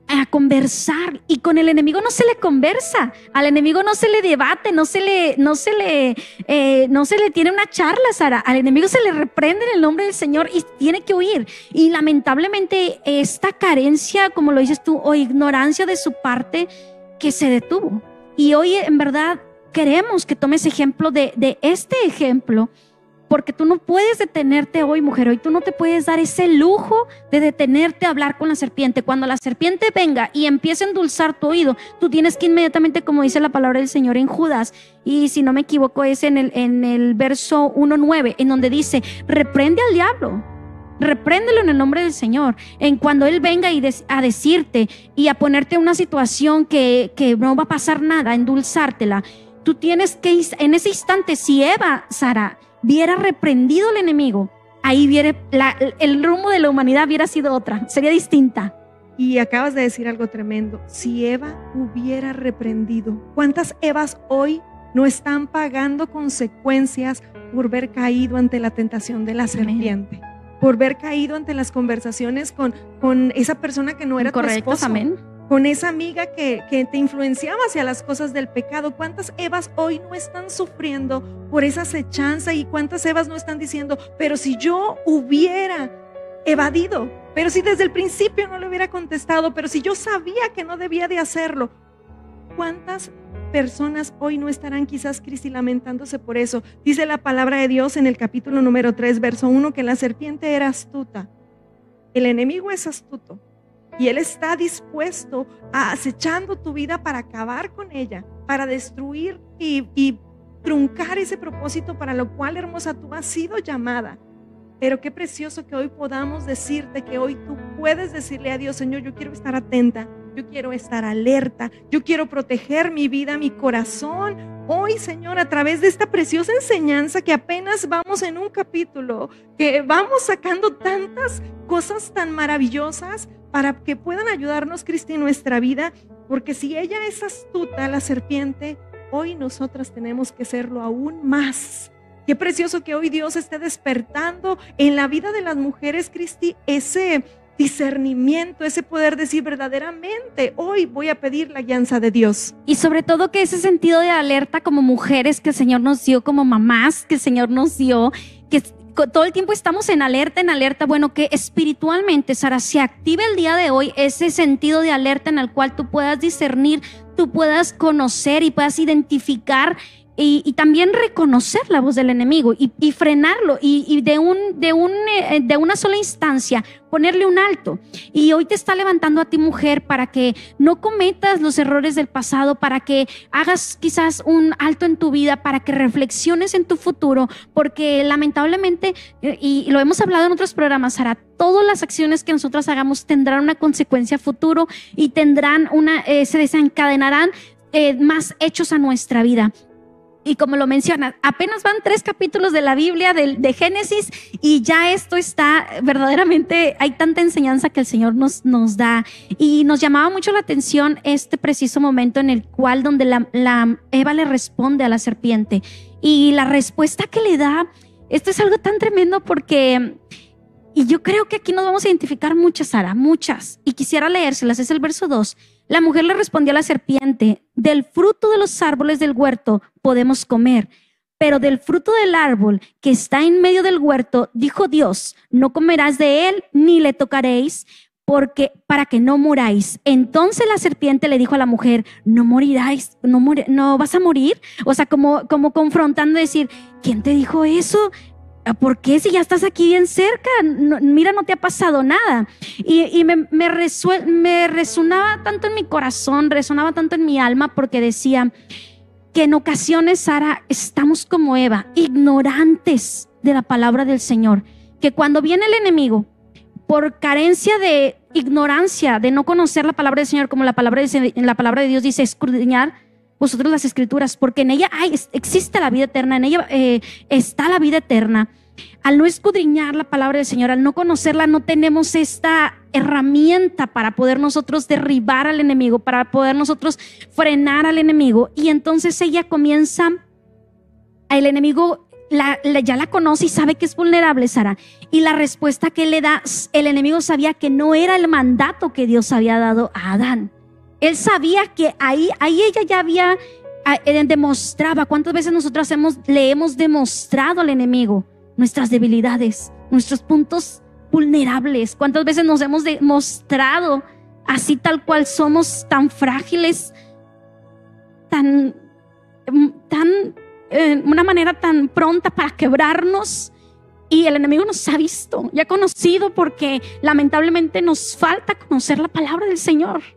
a conversar y con el enemigo no se le conversa, al enemigo no se le debate, no se le, no se le, eh, no se le tiene una charla, Sara, al enemigo se le reprende en el nombre del Señor y tiene que huir. Y lamentablemente esta carencia, como lo dices tú, o ignorancia de su parte, que se detuvo. Y hoy en verdad queremos que tomes ejemplo de, de este ejemplo porque tú no puedes detenerte hoy, mujer, hoy tú no te puedes dar ese lujo de detenerte a hablar con la serpiente. Cuando la serpiente venga y empiece a endulzar tu oído, tú tienes que inmediatamente, como dice la palabra del Señor en Judas, y si no me equivoco es en el, en el verso 1.9, en donde dice, reprende al diablo. Repréndelo en el nombre del Señor. En cuando Él venga y a decirte y a ponerte una situación que, que no va a pasar nada, endulzártela, tú tienes que, en ese instante, si Eva, Sara, viera reprendido el enemigo, ahí viene el rumbo de la humanidad hubiera sido otra, sería distinta. Y acabas de decir algo tremendo. Si Eva hubiera reprendido, ¿cuántas Evas hoy no están pagando consecuencias por ver caído ante la tentación de la serpiente? Por ver caído ante las conversaciones con, con esa persona que no era Correcto, tu amén con esa amiga que, te influenciaba hacia las cosas del pecado. ¿Cuántas Evas hoy no están sufriendo por esa acechanza y cuántas Evas no están diciendo, pero si yo hubiera evadido, pero si desde el principio no le hubiera contestado, pero si yo sabía que no debía de hacerlo, ¿cuántas personas hoy no estarán quizás Cristi lamentándose por eso? Dice la palabra de Dios en el capítulo número 3, verso 1, que la serpiente era astuta. El enemigo es astuto y Él está dispuesto a acechando tu vida para acabar con ella, para destruir y, truncar ese propósito para lo cual, hermosa, tú has sido llamada. Pero qué precioso que hoy podamos decirte que hoy tú puedes decirle a Dios, Señor, yo quiero estar atenta, yo quiero estar alerta, yo quiero proteger mi vida, mi corazón. Hoy, Señor, a través de esta preciosa enseñanza que apenas vamos en un capítulo, que vamos sacando tantas cosas tan maravillosas, para que puedan ayudarnos, Cristi, en nuestra vida, porque si ella es astuta, la serpiente, hoy nosotras tenemos que serlo aún más. Qué precioso que hoy Dios esté despertando en la vida de las mujeres, Cristi, ese discernimiento, ese poder decir verdaderamente, hoy voy a pedir la guianza de Dios. Y sobre todo que ese sentido de alerta como mujeres que el Señor nos dio, como mamás que el Señor nos dio, que todo el tiempo estamos en alerta, en alerta. Bueno, que espiritualmente, Sara, se active el día de hoy ese sentido de alerta en el cual tú puedas discernir, tú puedas conocer y puedas identificar y, también reconocer la voz del enemigo y, frenarlo y, de, un, de, un, eh, de una sola instancia ponerle un alto. Y hoy te está levantando a ti mujer para que no cometas los errores del pasado, para que hagas quizás un alto en tu vida, para que reflexiones en tu futuro, porque lamentablemente, eh, y lo hemos hablado en otros programas, Sara, todas las acciones que nosotros hagamos tendrán una consecuencia futuro y tendrán una, eh, se desencadenarán más hechos a nuestra vida y como lo mencionas, apenas van tres capítulos de la Biblia, de, Génesis, y ya esto está verdaderamente, hay tanta enseñanza que el Señor nos, nos da. Y nos llamaba mucho la atención este preciso momento en el cual donde la, la Eva le responde a la serpiente. Y la respuesta que le da, esto es algo tan tremendo porque... Y yo creo que aquí nos vamos a identificar muchas, Sara, muchas. Y quisiera leérselas, es el verso 2. La mujer le respondió a la serpiente, del fruto de los árboles del huerto podemos comer, pero del fruto del árbol que está en medio del huerto, dijo Dios, no comerás de él ni le tocaréis, porque para que no muráis. Entonces la serpiente le dijo a la mujer, no moriráis, no, no vas a morir. O sea, como, como confrontando, decir, ¿quién te dijo eso? ¿Por qué si ya estás aquí bien cerca? mira, no te ha pasado nada. Y, me, me, me resonaba tanto en mi corazón, resonaba tanto en mi alma porque decía que en ocasiones, Sara, estamos como Eva, ignorantes de la palabra del Señor, que cuando viene el enemigo, por carencia de ignorancia, de no conocer la palabra del Señor, como la palabra de, la palabra de Dios dice, escudriñar vosotros las escrituras, porque en ella hay, existe la vida eterna, en ella eh, está la vida eterna. Al no escudriñar la palabra del Señor, al no conocerla, no tenemos esta herramienta para poder nosotros derribar al enemigo, para poder nosotros frenar al enemigo. Y entonces ella comienza, el enemigo ya la conoce y sabe que es vulnerable, Sara. Y la respuesta que le da, el enemigo sabía que no era el mandato que Dios había dado a Adán. Él sabía que ahí, ahí ella ya había demostraba cuántas veces nosotros hemos, le hemos demostrado al enemigo nuestras debilidades, nuestros puntos vulnerables, cuántas veces nos hemos demostrado así tal cual somos tan frágiles, tan, tan, eh, una manera tan pronta para quebrarnos. Y el enemigo nos ha visto y ha conocido porque lamentablemente nos falta conocer la palabra del Señor.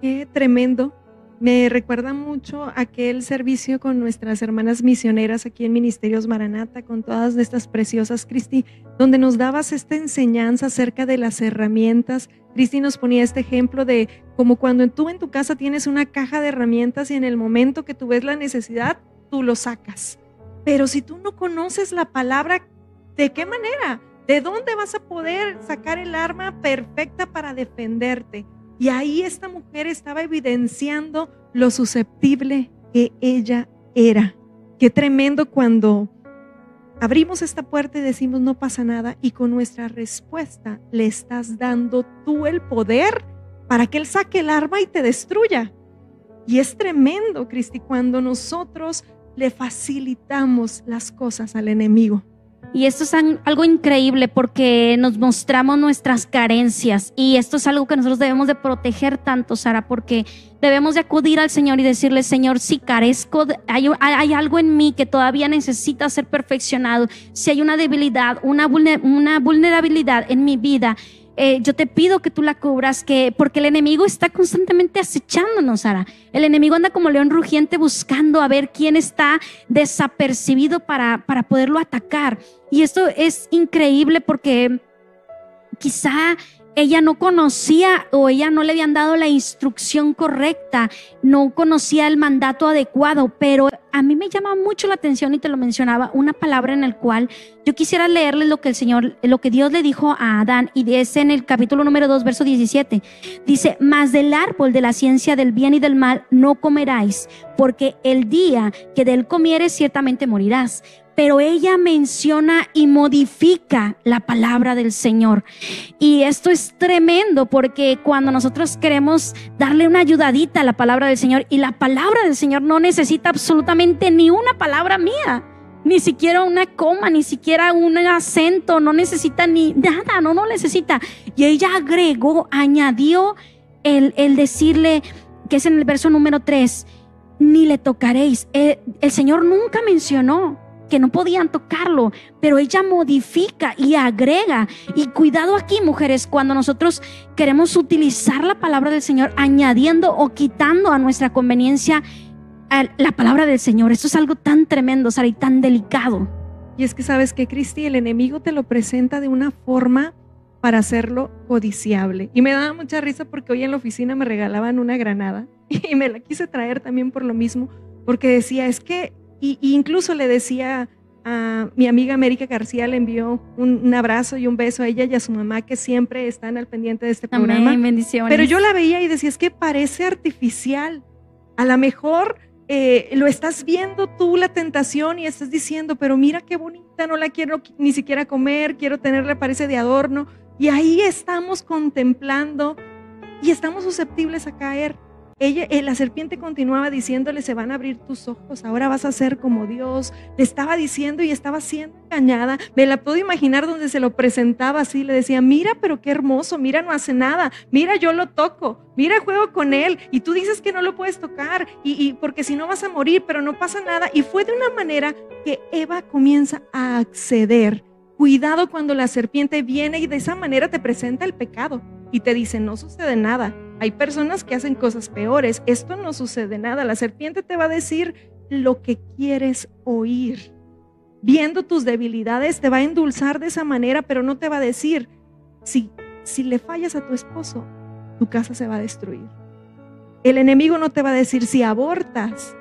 Qué tremendo. Me recuerda mucho aquel servicio con nuestras hermanas misioneras aquí en Ministerios Maranata, con todas estas preciosas, Cristi, donde nos dabas esta enseñanza acerca de las herramientas. Cristi nos ponía este ejemplo de como cuando tú en tu casa tienes una caja de herramientas y en el momento que tú ves la necesidad, tú lo sacas. Pero si tú no conoces la palabra, ¿de qué manera? ¿De dónde vas a poder sacar el arma perfecta para defenderte? Y ahí esta mujer estaba evidenciando lo susceptible que ella era. Qué tremendo cuando abrimos esta puerta y decimos no pasa nada y con nuestra respuesta le estás dando tú el poder para que él saque el arma y te destruya. Y es tremendo, Cristi, cuando nosotros le facilitamos las cosas al enemigo. Y esto es algo increíble porque nos mostramos nuestras carencias y esto es algo que nosotros debemos de proteger tanto, Sara, porque debemos de acudir al Señor y decirle, Señor, si carezco, hay, hay, algo en mí que todavía necesita ser perfeccionado, si hay una debilidad, una, una vulnerabilidad en mi vida, eh, yo te pido que tú la cubras, que, porque el enemigo está constantemente acechándonos, Sara. El enemigo anda como león rugiente buscando a ver quién está desapercibido para, para poderlo atacar. Y esto es increíble porque quizá ella no conocía o ella no le habían dado la instrucción correcta, no conocía el mandato adecuado, pero a mí me llama mucho la atención y te lo mencionaba, una palabra en el cual yo quisiera leerles lo que el Señor, lo que Dios le dijo a Adán y es en el capítulo número 2, verso 17. Dice, mas del árbol de la ciencia del bien y del mal no comeráis, porque el día que de él comieres ciertamente morirás pero ella menciona y modifica la palabra del Señor. Y esto es tremendo porque cuando nosotros queremos darle una ayudadita a la palabra del Señor y la palabra del Señor no necesita absolutamente ni una palabra mía. Ni siquiera una coma, ni siquiera un acento, no necesita ni nada, no, no necesita. Y ella agregó, añadió el, el decirle, que es en el verso número 3, ni le tocaréis. Eh, el Señor nunca mencionó que no podían tocarlo, pero ella modifica y agrega. Y cuidado aquí, mujeres, cuando nosotros queremos utilizar la palabra del Señor, añadiendo o quitando a nuestra conveniencia la palabra del Señor. Esto es algo tan tremendo, Sara, y tan delicado. Y es que sabes que Cristi, el enemigo te lo presenta de una forma para hacerlo codiciable. Y me daba mucha risa porque hoy en la oficina me regalaban una granada <laughs> y me la quise traer también por lo mismo, porque decía, es que y, incluso le decía a mi amiga América García, le envió un, abrazo y un beso a ella y a su mamá que siempre están al pendiente de este programa. bendiciones. Pero yo la veía y decía, es que parece artificial. A lo mejor eh, lo estás viendo tú la tentación y estás diciendo, pero mira qué bonita, no la quiero ni siquiera comer, quiero tenerla, parece de adorno. Y ahí estamos contemplando y estamos susceptibles a caer. Ella, eh, la serpiente continuaba diciéndole, se van a abrir tus ojos, ahora vas a ser como Dios. Le estaba diciendo y estaba siendo engañada. Me la puedo imaginar donde se lo presentaba así, le decía, mira, pero qué hermoso, mira, no hace nada, mira, yo lo toco, mira, juego con él. Y tú dices que no lo puedes tocar, y, y porque si no vas a morir, pero no pasa nada. Y fue de una manera que Eva comienza a acceder. Cuidado cuando la serpiente viene y de esa manera te presenta el pecado y te dice, no sucede nada hay personas que hacen cosas peores. Esto no sucede nada. La serpiente te va a decir lo que quieres oír. Viendo tus debilidades, te va a endulzar de esa manera, pero no te va a decir, si, si le fallas a tu esposo, tu casa se va a destruir. El enemigo no te va a decir si abortas.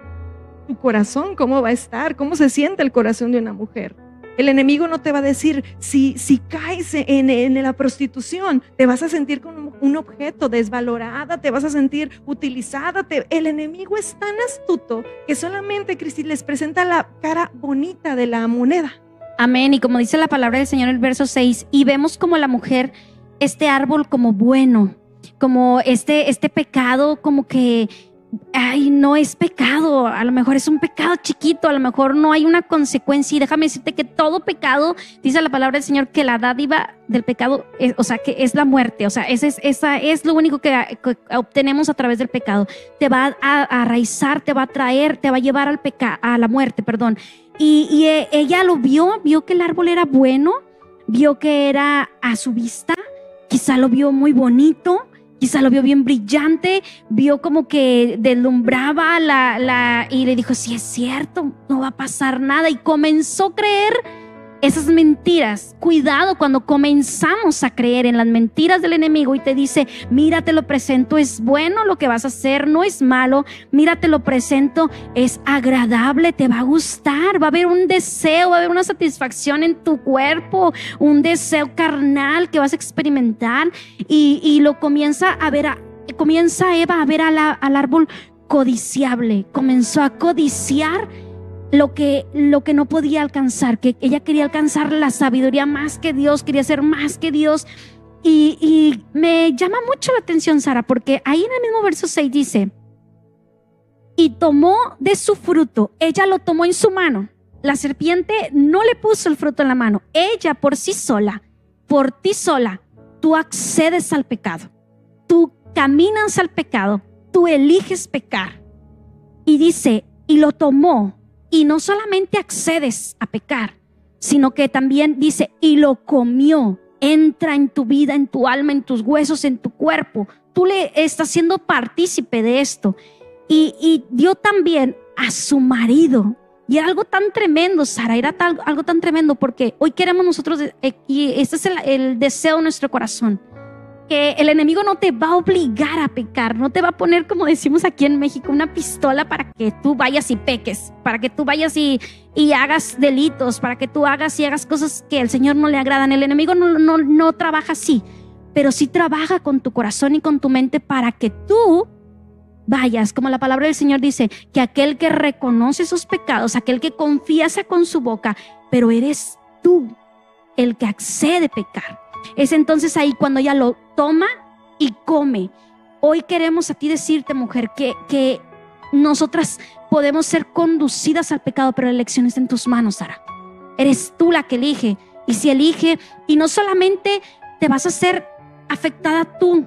Tu corazón, ¿cómo va a estar? ¿Cómo se siente el corazón de una mujer? El enemigo no te va a decir, si, si caes en, en, la prostitución, te vas a sentir como un objeto desvalorada, te vas a sentir utilizada. el enemigo es tan astuto que solamente Cristi les presenta la cara bonita de la moneda. Amén. Y como dice la palabra del Señor en el verso 6, y vemos como la mujer, este árbol como bueno, como este, este pecado como que ay, no es pecado, a lo mejor es un pecado chiquito, a lo mejor no hay una consecuencia. Y déjame decirte que todo pecado, dice la palabra del Señor, que la dádiva del pecado, es, o sea, que es la muerte, o sea, esa es, lo único que, obtenemos a través del pecado. Te va a, arraizar, te va a traer, te va a llevar al pecado, a la muerte, perdón. Y, y e, ella lo vio, vio que el árbol era bueno, vio que era a su vista, quizá lo vio muy bonito Quizá lo vio bien brillante, vio como que deslumbraba la, la, y le dijo, si es cierto, no va a pasar nada. Y comenzó a creer esas mentiras. Cuidado cuando comenzamos a creer en las mentiras del enemigo y te dice, mira, te lo presento, es bueno lo que vas a hacer, no es malo, mira, te lo presento, es agradable, te va a gustar, va a haber un deseo, va a haber una satisfacción en tu cuerpo, un deseo carnal que vas a experimentar. Y, lo comienza a ver, comienza Eva a ver al árbol codiciable, comenzó a codiciar lo que, lo que no podía alcanzar, que ella quería alcanzar la sabiduría más que Dios, quería ser más que Dios. Y, y me llama mucho la atención, Sara, porque ahí en el mismo verso 6 dice, y tomó de su fruto, ella lo tomó en su mano. La serpiente no le puso el fruto en la mano, ella por sí sola, por ti sola, tú accedes al pecado, tú caminas al pecado, tú eliges pecar. Y dice, y lo tomó y no solamente accedes a pecar, sino que también dice, y lo comió, entra en tu vida, en tu alma, en tus huesos, en tu cuerpo. Tú le estás siendo partícipe de esto. Y, dio también a su marido. Y era algo tan tremendo, Sara, era algo tan tremendo porque hoy queremos nosotros, eh, y este es el deseo de nuestro corazón, que el enemigo no te va a obligar a pecar, no te va a poner, como decimos aquí en México, una pistola para que tú vayas y peques, para que tú vayas y, y hagas delitos, para que tú hagas y hagas cosas que al Señor no le agradan. El enemigo no, no, no trabaja así, pero sí trabaja con tu corazón y con tu mente para que tú vayas, como la palabra del Señor dice, que aquel que reconoce sus pecados, aquel que confiesa con su boca, pero eres tú el que accede a pecar. Es entonces ahí cuando ella lo toma y come. Hoy queremos a ti decirte, mujer, que, que nosotras podemos ser conducidas al pecado, pero la elección está en tus manos, Sara. Eres tú la que elige. Y si elige, y no solamente te vas a ser afectada tú,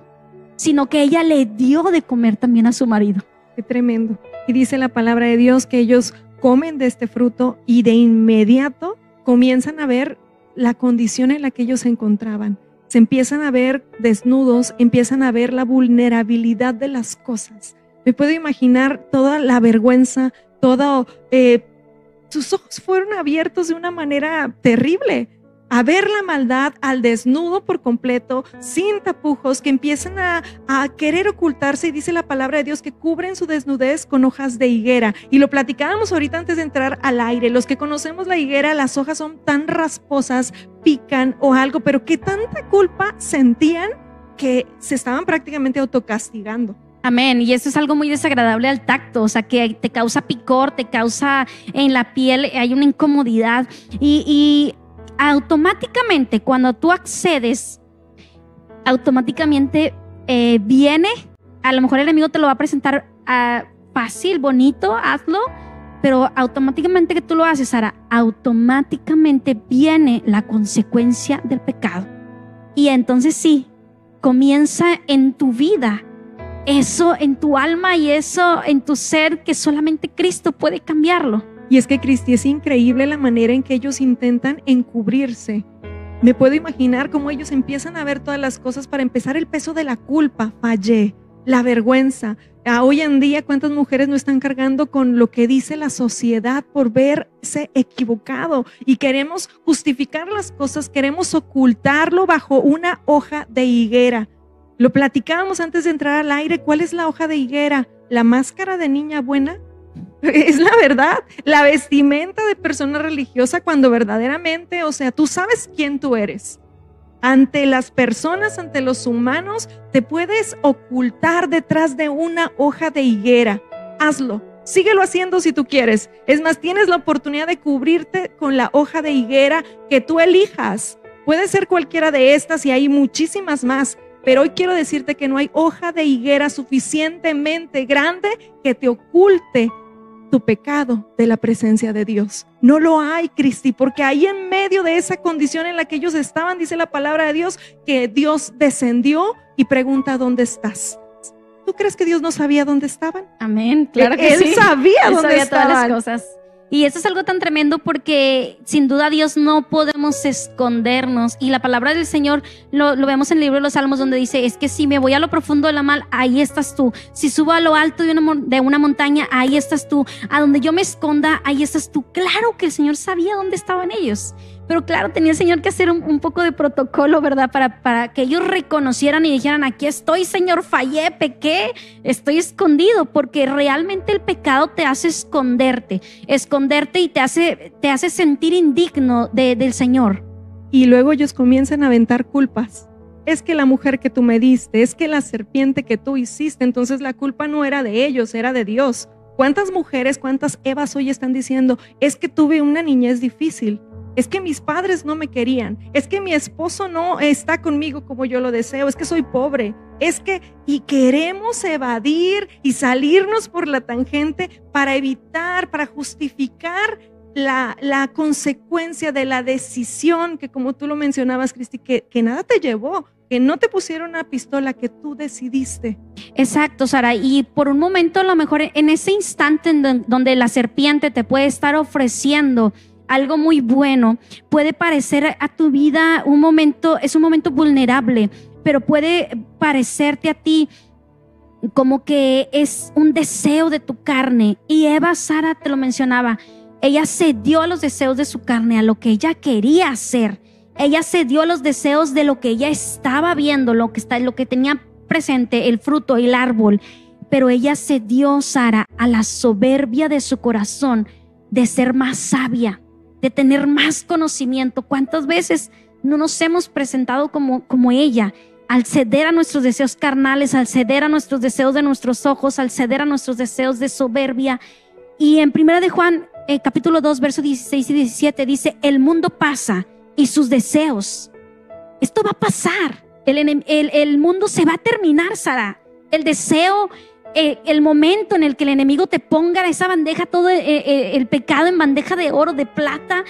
sino que ella le dio de comer también a su marido. Qué tremendo. Y dice la palabra de Dios que ellos comen de este fruto y de inmediato comienzan a ver la condición en la que ellos se encontraban. Se empiezan a ver desnudos, empiezan a ver la vulnerabilidad de las cosas. Me puedo imaginar toda la vergüenza, todo... Eh, sus ojos fueron abiertos de una manera terrible a ver la maldad al desnudo por completo, sin tapujos, que empiezan a, querer ocultarse y dice la palabra de Dios que cubren su desnudez con hojas de higuera. Y lo platicábamos ahorita antes de entrar al aire. Los que conocemos la higuera, las hojas son tan rasposas, pican o algo, pero que tanta culpa sentían que se estaban prácticamente autocastigando. Amén. Y eso es algo muy desagradable al tacto, o sea, que te causa picor, te causa en la piel, hay una incomodidad. Y, y automáticamente cuando tú accedes, automáticamente eh, viene, a lo mejor el enemigo te lo va a presentar ah, fácil, bonito, hazlo, pero automáticamente que tú lo haces, Sara, automáticamente viene la consecuencia del pecado. Y entonces sí, comienza en tu vida eso en tu alma y eso en tu ser que solamente Cristo puede cambiarlo. Y es que Cristi es increíble la manera en que ellos intentan encubrirse. Me puedo imaginar cómo ellos empiezan a ver todas las cosas para empezar el peso de la culpa, fallé, la vergüenza. Ah, hoy en día, ¿cuántas mujeres no están cargando con lo que dice la sociedad por verse equivocado? Y queremos justificar las cosas, queremos ocultarlo bajo una hoja de higuera. Lo platicábamos antes de entrar al aire. ¿Cuál es la hoja de higuera? ¿La máscara de niña buena? <laughs> Es la verdad. La vestimenta de persona religiosa cuando verdaderamente, o sea, tú sabes quién tú eres. Ante las personas, ante los humanos, te puedes ocultar detrás de una hoja de higuera. Hazlo. Síguelo haciendo si tú quieres. Es más, tienes la oportunidad de cubrirte con la hoja de higuera que tú elijas. Puede ser cualquiera de estas y hay muchísimas más. Pero hoy quiero decirte que no hay hoja de higuera suficientemente grande que te oculte tu pecado de la presencia de Dios. No lo hay, Cristi, porque ahí en medio de esa condición en la que ellos estaban, dice la palabra de Dios, que Dios descendió y pregunta, ¿dónde estás? ¿Tú crees que Dios no sabía dónde estaban? Amén, claro que Él sí. sabía Él dónde sabía estaban. todas las cosas. Y eso es algo tan tremendo porque sin duda Dios no podemos escondernos. Y la palabra del Señor lo, vemos en el libro de los Salmos donde dice, es que si me voy a lo profundo de la mal, ahí estás tú. Si subo a lo alto de una, de una montaña, ahí estás tú. A donde yo me esconda, ahí estás tú. Claro que el Señor sabía dónde estaban ellos. Pero claro, tenía el Señor que hacer un, poco de protocolo, ¿verdad? Para, para que ellos reconocieran y dijeran, aquí estoy, Señor, fallé, pequé, estoy escondido, porque realmente el pecado te hace esconderte, esconderte y te hace, te hace sentir indigno de- del Señor. Y luego ellos comienzan a aventar culpas. Es que la mujer que tú me diste, es que la serpiente que tú hiciste, entonces la culpa no era de ellos, era de Dios. ¿Cuántas mujeres, cuántas Evas hoy están diciendo, es que tuve una niñez difícil? Es que mis padres no me querían, es que mi esposo no está conmigo como yo lo deseo, es que soy pobre, es que y queremos evadir y salirnos por la tangente para evitar, para justificar la, la consecuencia de la decisión que como tú lo mencionabas, Cristi, que, que nada te llevó, que no te pusieron una pistola, que tú decidiste. Exacto, Sara. Y por un momento, a lo mejor en ese instante en don- donde la serpiente te puede estar ofreciendo algo muy bueno, puede parecer a tu vida un momento, es un momento vulnerable, pero puede parecerte a ti como que es un deseo de tu carne. Y Eva, Sara te lo mencionaba, ella cedió a los deseos de su carne, a lo que ella quería hacer. Ella cedió a los deseos de lo que ella estaba viendo, lo que, está, lo que tenía presente, el fruto, el árbol. Pero ella cedió, Sara, a la soberbia de su corazón de ser más sabia, de tener más conocimiento. ¿Cuántas veces no nos hemos presentado como, como ella? Al ceder a nuestros deseos carnales, al ceder a nuestros deseos de nuestros ojos, al ceder a nuestros deseos de soberbia. Y en primera de Juan, eh, capítulo 2, versos 16 y 17, dice, el mundo pasa y sus deseos. Esto va a pasar. El, el- el mundo se va a terminar, Sara. El deseo, el momento en el que el enemigo te ponga esa bandeja, todo eh, eh, el pecado en bandeja de oro, de plata,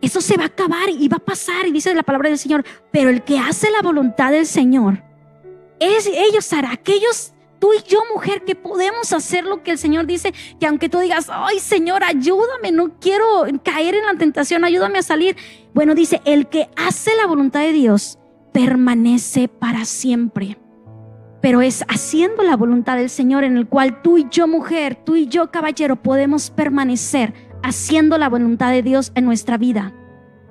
eso se va a acabar y va a pasar. Y dice la palabra del Señor, pero el que hace la voluntad del Señor, es ellos, Sara, aquellos tú y yo, mujer, que podemos hacer lo que el Señor dice, que aunque tú digas, ay Señor, ayúdame, no quiero caer en la tentación, ayúdame a salir. Bueno, dice, el que hace la voluntad de Dios permanece para siempre. Pero es haciendo la voluntad del Señor en el cual tú y yo, mujer, tú y yo, caballero, podemos permanecer haciendo la voluntad de Dios en nuestra vida.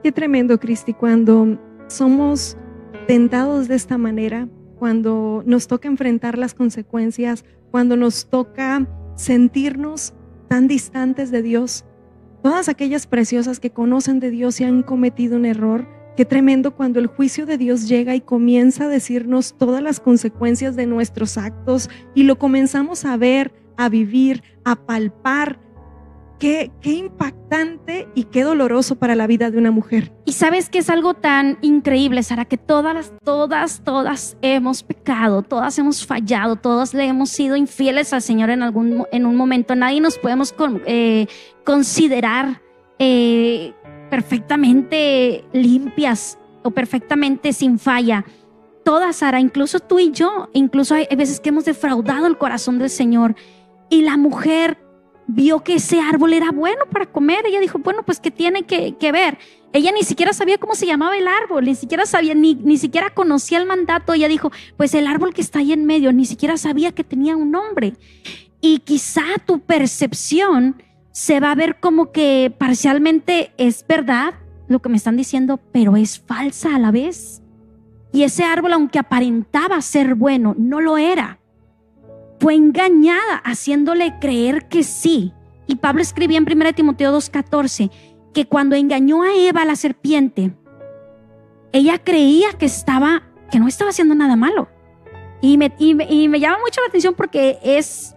Qué tremendo, Cristi, cuando somos tentados de esta manera, cuando nos toca enfrentar las consecuencias, cuando nos toca sentirnos tan distantes de Dios. Todas aquellas preciosas que conocen de Dios y han cometido un error, qué tremendo cuando el juicio de Dios llega y comienza a decirnos todas las consecuencias de nuestros actos y lo comenzamos a ver, a vivir, a palpar. Qué, qué impactante y qué doloroso para la vida de una mujer. Y sabes que es algo tan increíble, Sara, que todas, todas, todas hemos pecado, todas hemos fallado, todas le hemos sido infieles al Señor en algún en un momento. Nadie nos podemos eh, considerar eh, perfectamente limpias o perfectamente sin falla. Todas, Sara, incluso tú y yo, incluso hay veces que hemos defraudado el corazón del Señor. Y la mujer vio que ese árbol era bueno para comer. Ella dijo, bueno, pues ¿qué tiene que, que ver? Ella ni siquiera sabía cómo se llamaba el árbol, ni siquiera sabía, ni, ni siquiera conocía el mandato. Ella dijo, pues el árbol que está ahí en medio, ni siquiera sabía que tenía un nombre. Y quizá tu percepción se va a ver como que parcialmente es verdad lo que me están diciendo, pero es falsa a la vez. Y ese árbol, aunque aparentaba ser bueno, no lo era. Fue engañada haciéndole creer que sí. Y Pablo escribía en 1 Timoteo 2.14 que cuando engañó a Eva, la serpiente, ella creía que estaba, que no estaba haciendo nada malo. Y me, y me, llama mucho la atención porque es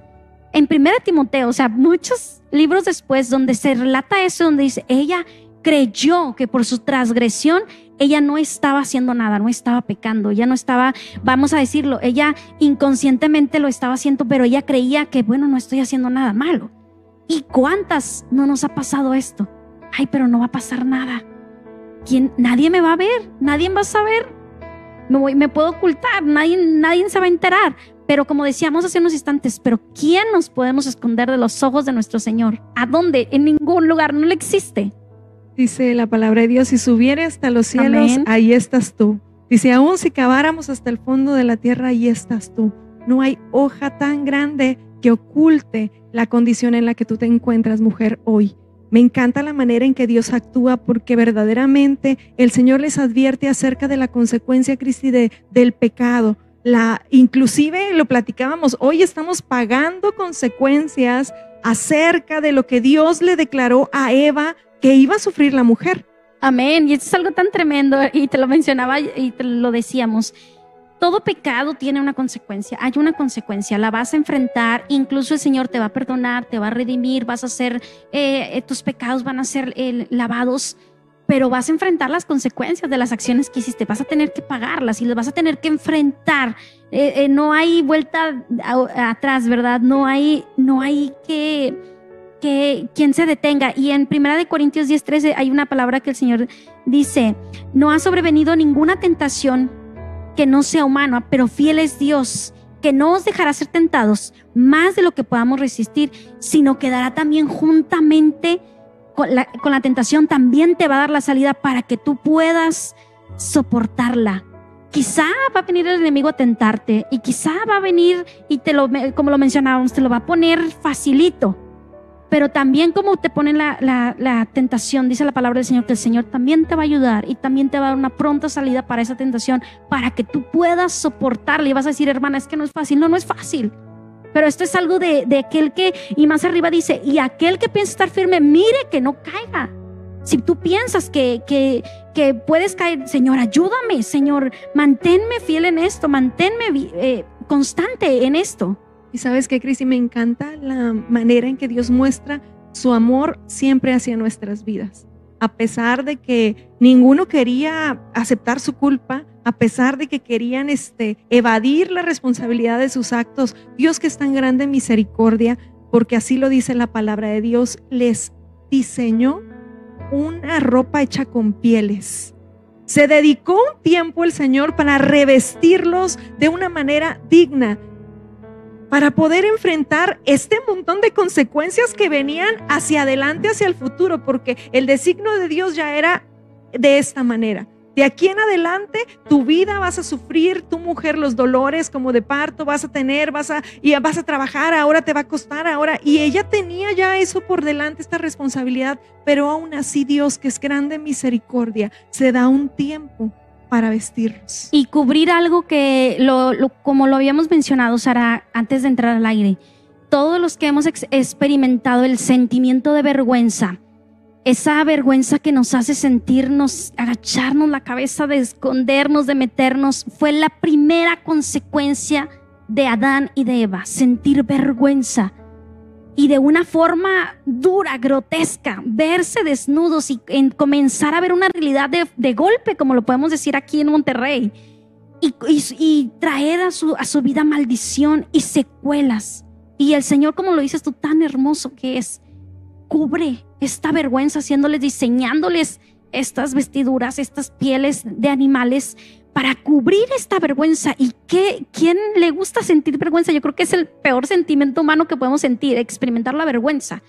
en 1 Timoteo, o sea, muchos libros después donde se relata eso, donde dice, ella creyó que por su transgresión ella no estaba haciendo nada, no estaba pecando, ella no estaba, vamos a decirlo, ella inconscientemente lo estaba haciendo, pero ella creía que, bueno, no estoy haciendo nada malo. ¿Y cuántas no nos ha pasado esto? Ay, pero no va a pasar nada. ¿Quién? Nadie me va a ver, nadie va a saber. Me, voy, me puedo ocultar, nadie, nadie se va a enterar. Pero como decíamos hace unos instantes, pero ¿quién nos podemos esconder de los ojos de nuestro Señor? ¿A dónde? En ningún lugar, no le existe. Dice la palabra de Dios, si subiere hasta los cielos, ahí estás tú. Dice, aún si caváramos hasta el fondo de la tierra, ahí estás tú. No hay hoja tan grande que oculte la condición en la que tú te encuentras, mujer, hoy. Me encanta la manera en que Dios actúa porque verdaderamente el Señor les advierte acerca de la consecuencia, Cristi, de, del pecado. La, inclusive lo platicábamos, hoy estamos pagando consecuencias acerca de lo que Dios le declaró a Eva que iba a sufrir la mujer. Amén. Y esto es algo tan tremendo y te lo mencionaba y lo decíamos todo pecado tiene una consecuencia, hay una consecuencia, la vas a enfrentar, incluso el Señor te va a perdonar, te va a redimir, vas a ser, eh, eh, tus pecados van a ser eh, lavados, pero vas a enfrentar las consecuencias de las acciones que hiciste, vas a tener que pagarlas y las vas a tener que enfrentar. no hay vuelta atrás, ¿verdad? No hay, no hay que, que quien se detenga. Y en Primera de Corintios 10:13 hay una palabra que el Señor dice, no ha sobrevenido ninguna tentación que no sea humano, pero fiel es Dios, que no os dejará ser tentados más de lo que podamos resistir, sino que dará también juntamente con la, la tentación, también te va a dar la salida para que tú puedas soportarla. Quizá va a venir el enemigo a tentarte y quizá va a venir y te lo, como lo mencionábamos, te lo va a poner facilito pero también como te pone la, la, tentación, dice la palabra del Señor, que el Señor también te va a ayudar y también te va a dar una pronta salida para esa tentación, para que tú puedas soportarla. Y vas a decir, hermana, es que no es fácil. No, no es fácil. Pero esto es algo de, aquel que, y más arriba dice, y aquel que piensa estar firme, mire que no caiga. Si tú piensas que, que, que puedes caer, Señor, ayúdame, Señor, manténme fiel en esto, manténme eh, constante en esto. Y sabes que, Cristi, me encanta la manera en que Dios muestra su amor siempre hacia nuestras vidas. A pesar de que ninguno quería aceptar su culpa, a pesar de que querían este, evadir la responsabilidad de sus actos, Dios que es tan grande en misericordia, porque así lo dice la palabra de Dios, les diseñó una ropa hecha con pieles. Se dedicó un tiempo el Señor para revestirlos de una manera digna, para poder enfrentar este montón de consecuencias que venían hacia adelante, hacia el futuro, porque el designio de Dios ya era de esta manera. De aquí en adelante, tu vida vas a sufrir, tu mujer, los dolores como de parto, vas a tener, vas a, y vas a trabajar, ahora te va a costar, ahora. Y ella tenía ya eso por delante, esta responsabilidad, pero aún así Dios, que es grande misericordia, se da un tiempo para vestirnos. Y cubrir algo que, lo, como lo habíamos mencionado, Sara, antes de entrar al aire, todos los que hemos experimentado el sentimiento de vergüenza, esa vergüenza que nos hace sentirnos, agacharnos la cabeza, de escondernos, de meternos, fue la primera consecuencia de Adán y de Eva, sentir vergüenza. Y de una forma dura, grotesca, verse desnudos y comenzar a ver una realidad de, golpe, como lo podemos decir aquí en Monterrey, y, traer a su, a su vida maldición y secuelas. Y el Señor, como lo dices tú, tan hermoso que es, cubre esta vergüenza haciéndoles, diseñándoles estas vestiduras, estas pieles de animales para cubrir esta vergüenza. ¿Y qué, quién le gusta sentir vergüenza? Yo creo que es el peor sentimiento humano que podemos sentir, experimentar la vergüenza.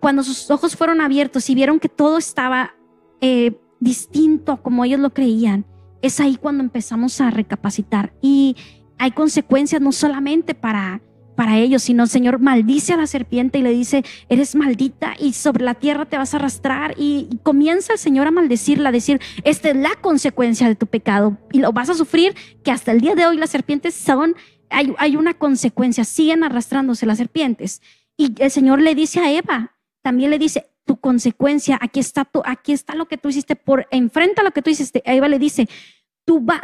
Cuando sus ojos fueron abiertos y vieron que todo estaba eh, distinto como ellos lo creían, es ahí cuando empezamos a recapacitar. Y hay consecuencias no solamente para para ellos, sino Señor maldice a la serpiente y le dice, eres maldita y sobre la tierra te vas a arrastrar y, comienza el Señor a maldecirla, a decir, esta es la consecuencia de tu pecado y lo vas a sufrir, que hasta el día de hoy las serpientes son, hay, hay una consecuencia, siguen arrastrándose las serpientes. Y el Señor le dice a Eva, también le dice, tu consecuencia, aquí está, tu, aquí está lo que tú hiciste, por enfrenta lo que tú hiciste. Eva le dice,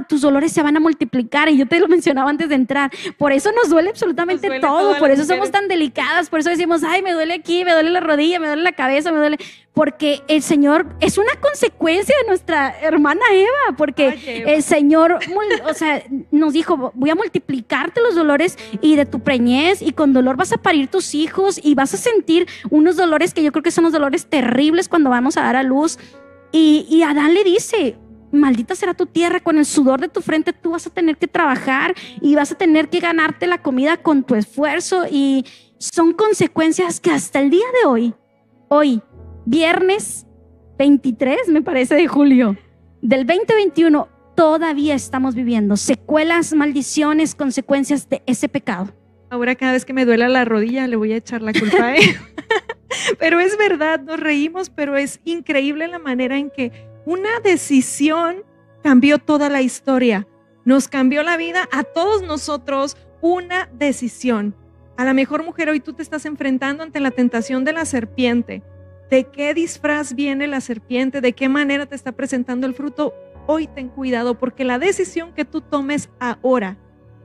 tus dolores se van a multiplicar y yo te lo mencionaba antes de entrar. Por eso nos duele absolutamente todo, por eso somos tan delicadas, por eso decimos, ay, me duele aquí, me duele la rodilla, me duele la cabeza, me duele, porque el Señor es una consecuencia de nuestra hermana Eva, porque el Señor, o sea, nos dijo, voy a multiplicarte los dolores y de tu preñez y con dolor vas a parir tus hijos y vas a sentir unos dolores que yo creo que son los dolores terribles cuando vamos a dar a luz. Y, y Adán le dice, maldita será tu tierra, con el sudor de tu frente tú vas a tener que trabajar y vas a tener que ganarte la comida con tu esfuerzo y son consecuencias que hasta el día de hoy, hoy, viernes 23 me parece de julio del 2021, todavía estamos viviendo secuelas, maldiciones, consecuencias de ese pecado. Ahora cada vez que me duela la rodilla le voy a echar la culpa a él. <laughs> pero es verdad, nos reímos, pero es increíble la manera en que una decisión cambió toda la historia. Nos cambió la vida a todos nosotros una decisión. A la mejor mujer hoy tú te estás enfrentando ante la tentación de la serpiente. ¿De qué disfraz viene la serpiente? ¿De qué manera te está presentando el fruto? Hoy ten cuidado porque la decisión que tú tomes ahora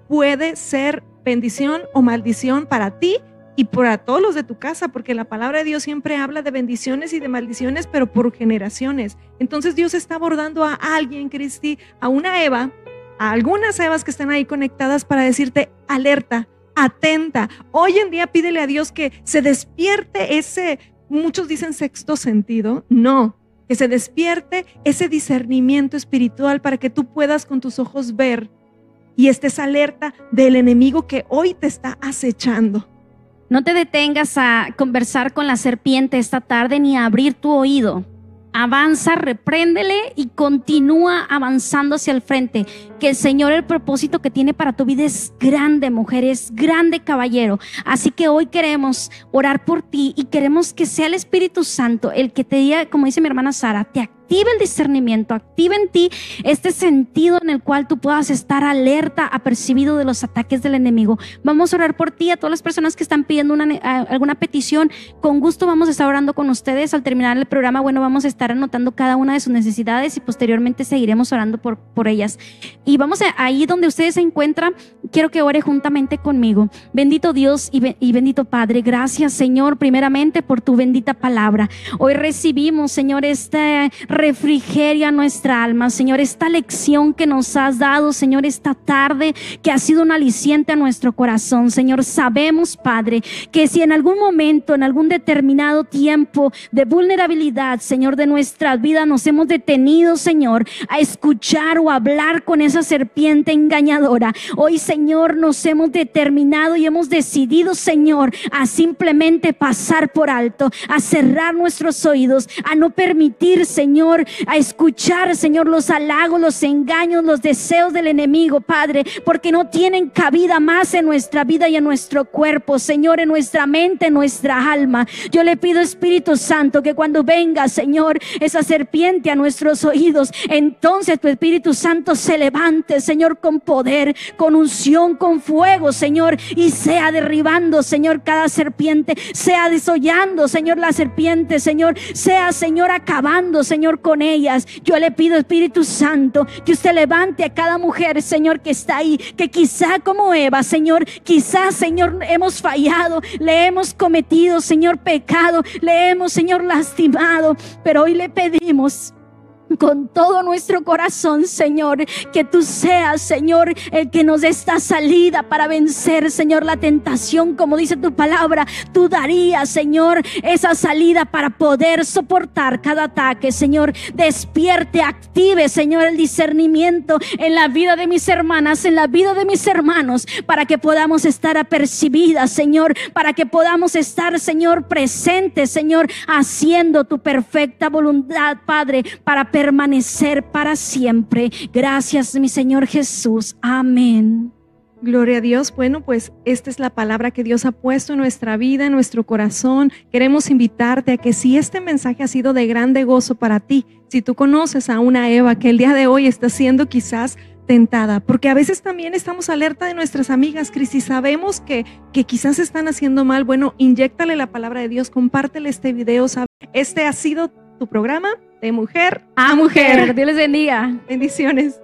puede ser bendición o maldición para ti y para todos los de tu casa, porque la palabra de Dios siempre habla de bendiciones y de maldiciones, pero por generaciones. Entonces Dios está abordando a alguien, Cristi, a una Eva, a algunas Evas que están ahí conectadas para decirte, alerta, atenta. Hoy en día pídele a Dios que se despierte ese, muchos dicen sexto sentido, no, que se despierte ese discernimiento espiritual para que tú puedas con tus ojos ver y estés alerta del enemigo que hoy te está acechando. No te detengas a conversar con la serpiente esta tarde ni a abrir tu oído. Avanza, repréndele y continúa avanzando hacia el frente. Que el Señor, el propósito que tiene para tu vida es grande, mujer, es grande, caballero. Así que hoy queremos orar por ti y queremos que sea el Espíritu Santo el que te diga, como dice mi hermana Sara, te active el discernimiento, active en ti este sentido en el cual tú puedas estar alerta, apercibido de los ataques del enemigo. Vamos a orar por ti, a todas las personas que están pidiendo una, alguna petición. Con gusto vamos a estar orando con ustedes. Al terminar el programa, bueno, vamos a estar anotando cada una de sus necesidades y posteriormente seguiremos orando por, por ellas. Y vamos ahí donde ustedes se encuentran, quiero que ore juntamente conmigo. Bendito Dios y, y bendito Padre, gracias Señor, primeramente por tu bendita palabra. Hoy recibimos, Señor, este refrigeria nuestra alma, Señor, esta lección que nos has dado, Señor, esta tarde, que ha sido un aliciente a nuestro corazón, Señor. Sabemos, Padre, que si en algún momento, en algún determinado tiempo de vulnerabilidad, Señor, de nuestra vida nos hemos detenido, Señor, a escuchar o hablar con esa serpiente engañadora, hoy, Señor, nos hemos determinado y hemos decidido, Señor, a simplemente pasar por alto, a cerrar nuestros oídos, a no permitir, Señor, a escuchar, Señor, los halagos, los engaños, los deseos del enemigo, Padre, porque no tienen cabida más en nuestra vida y en nuestro cuerpo, Señor, en nuestra mente, en nuestra alma. Yo le pido, Espíritu Santo, que cuando venga, Señor, esa serpiente a nuestros oídos, entonces tu Espíritu Santo se levante, Señor, con poder, con unción, con fuego, Señor, y sea derribando, Señor, cada serpiente, sea desollando, Señor, la serpiente, Señor, sea, Señor, acabando, Señor, con ellas. Yo le pido, Espíritu Santo, que usted levante a cada mujer, Señor, que está ahí, que quizá como Eva, Señor, quizá, Señor, hemos fallado, le hemos cometido, Señor, pecado, le hemos, Señor, lastimado, pero hoy le pedimos con todo nuestro corazón, Señor, que tú seas, Señor, el que nos dé esta salida para vencer, Señor, la tentación, como dice tu palabra, tú darías, Señor, esa salida para poder soportar cada ataque, Señor, despierte, active, Señor, el discernimiento en la vida de mis hermanas, en la vida de mis hermanos, para que podamos estar apercibidas, Señor, para que podamos estar, Señor, presentes, Señor, haciendo tu perfecta voluntad, Padre, para permanecer para siempre. Gracias, mi Señor Jesús. Amén. Gloria a Dios. Bueno, pues esta es la palabra que Dios ha puesto en nuestra vida, en nuestro corazón. Queremos invitarte a que si este mensaje ha sido de grande gozo para ti, si tú conoces a una Eva que el día de hoy está siendo quizás tentada, porque a veces también estamos alerta de nuestras amigas, Cristi, sabemos que, que quizás están haciendo mal, bueno, inyectale la palabra de Dios, compártele este video. Este ha sido tu programa de mujer a mujer. Dios les bendiga. Bendiciones.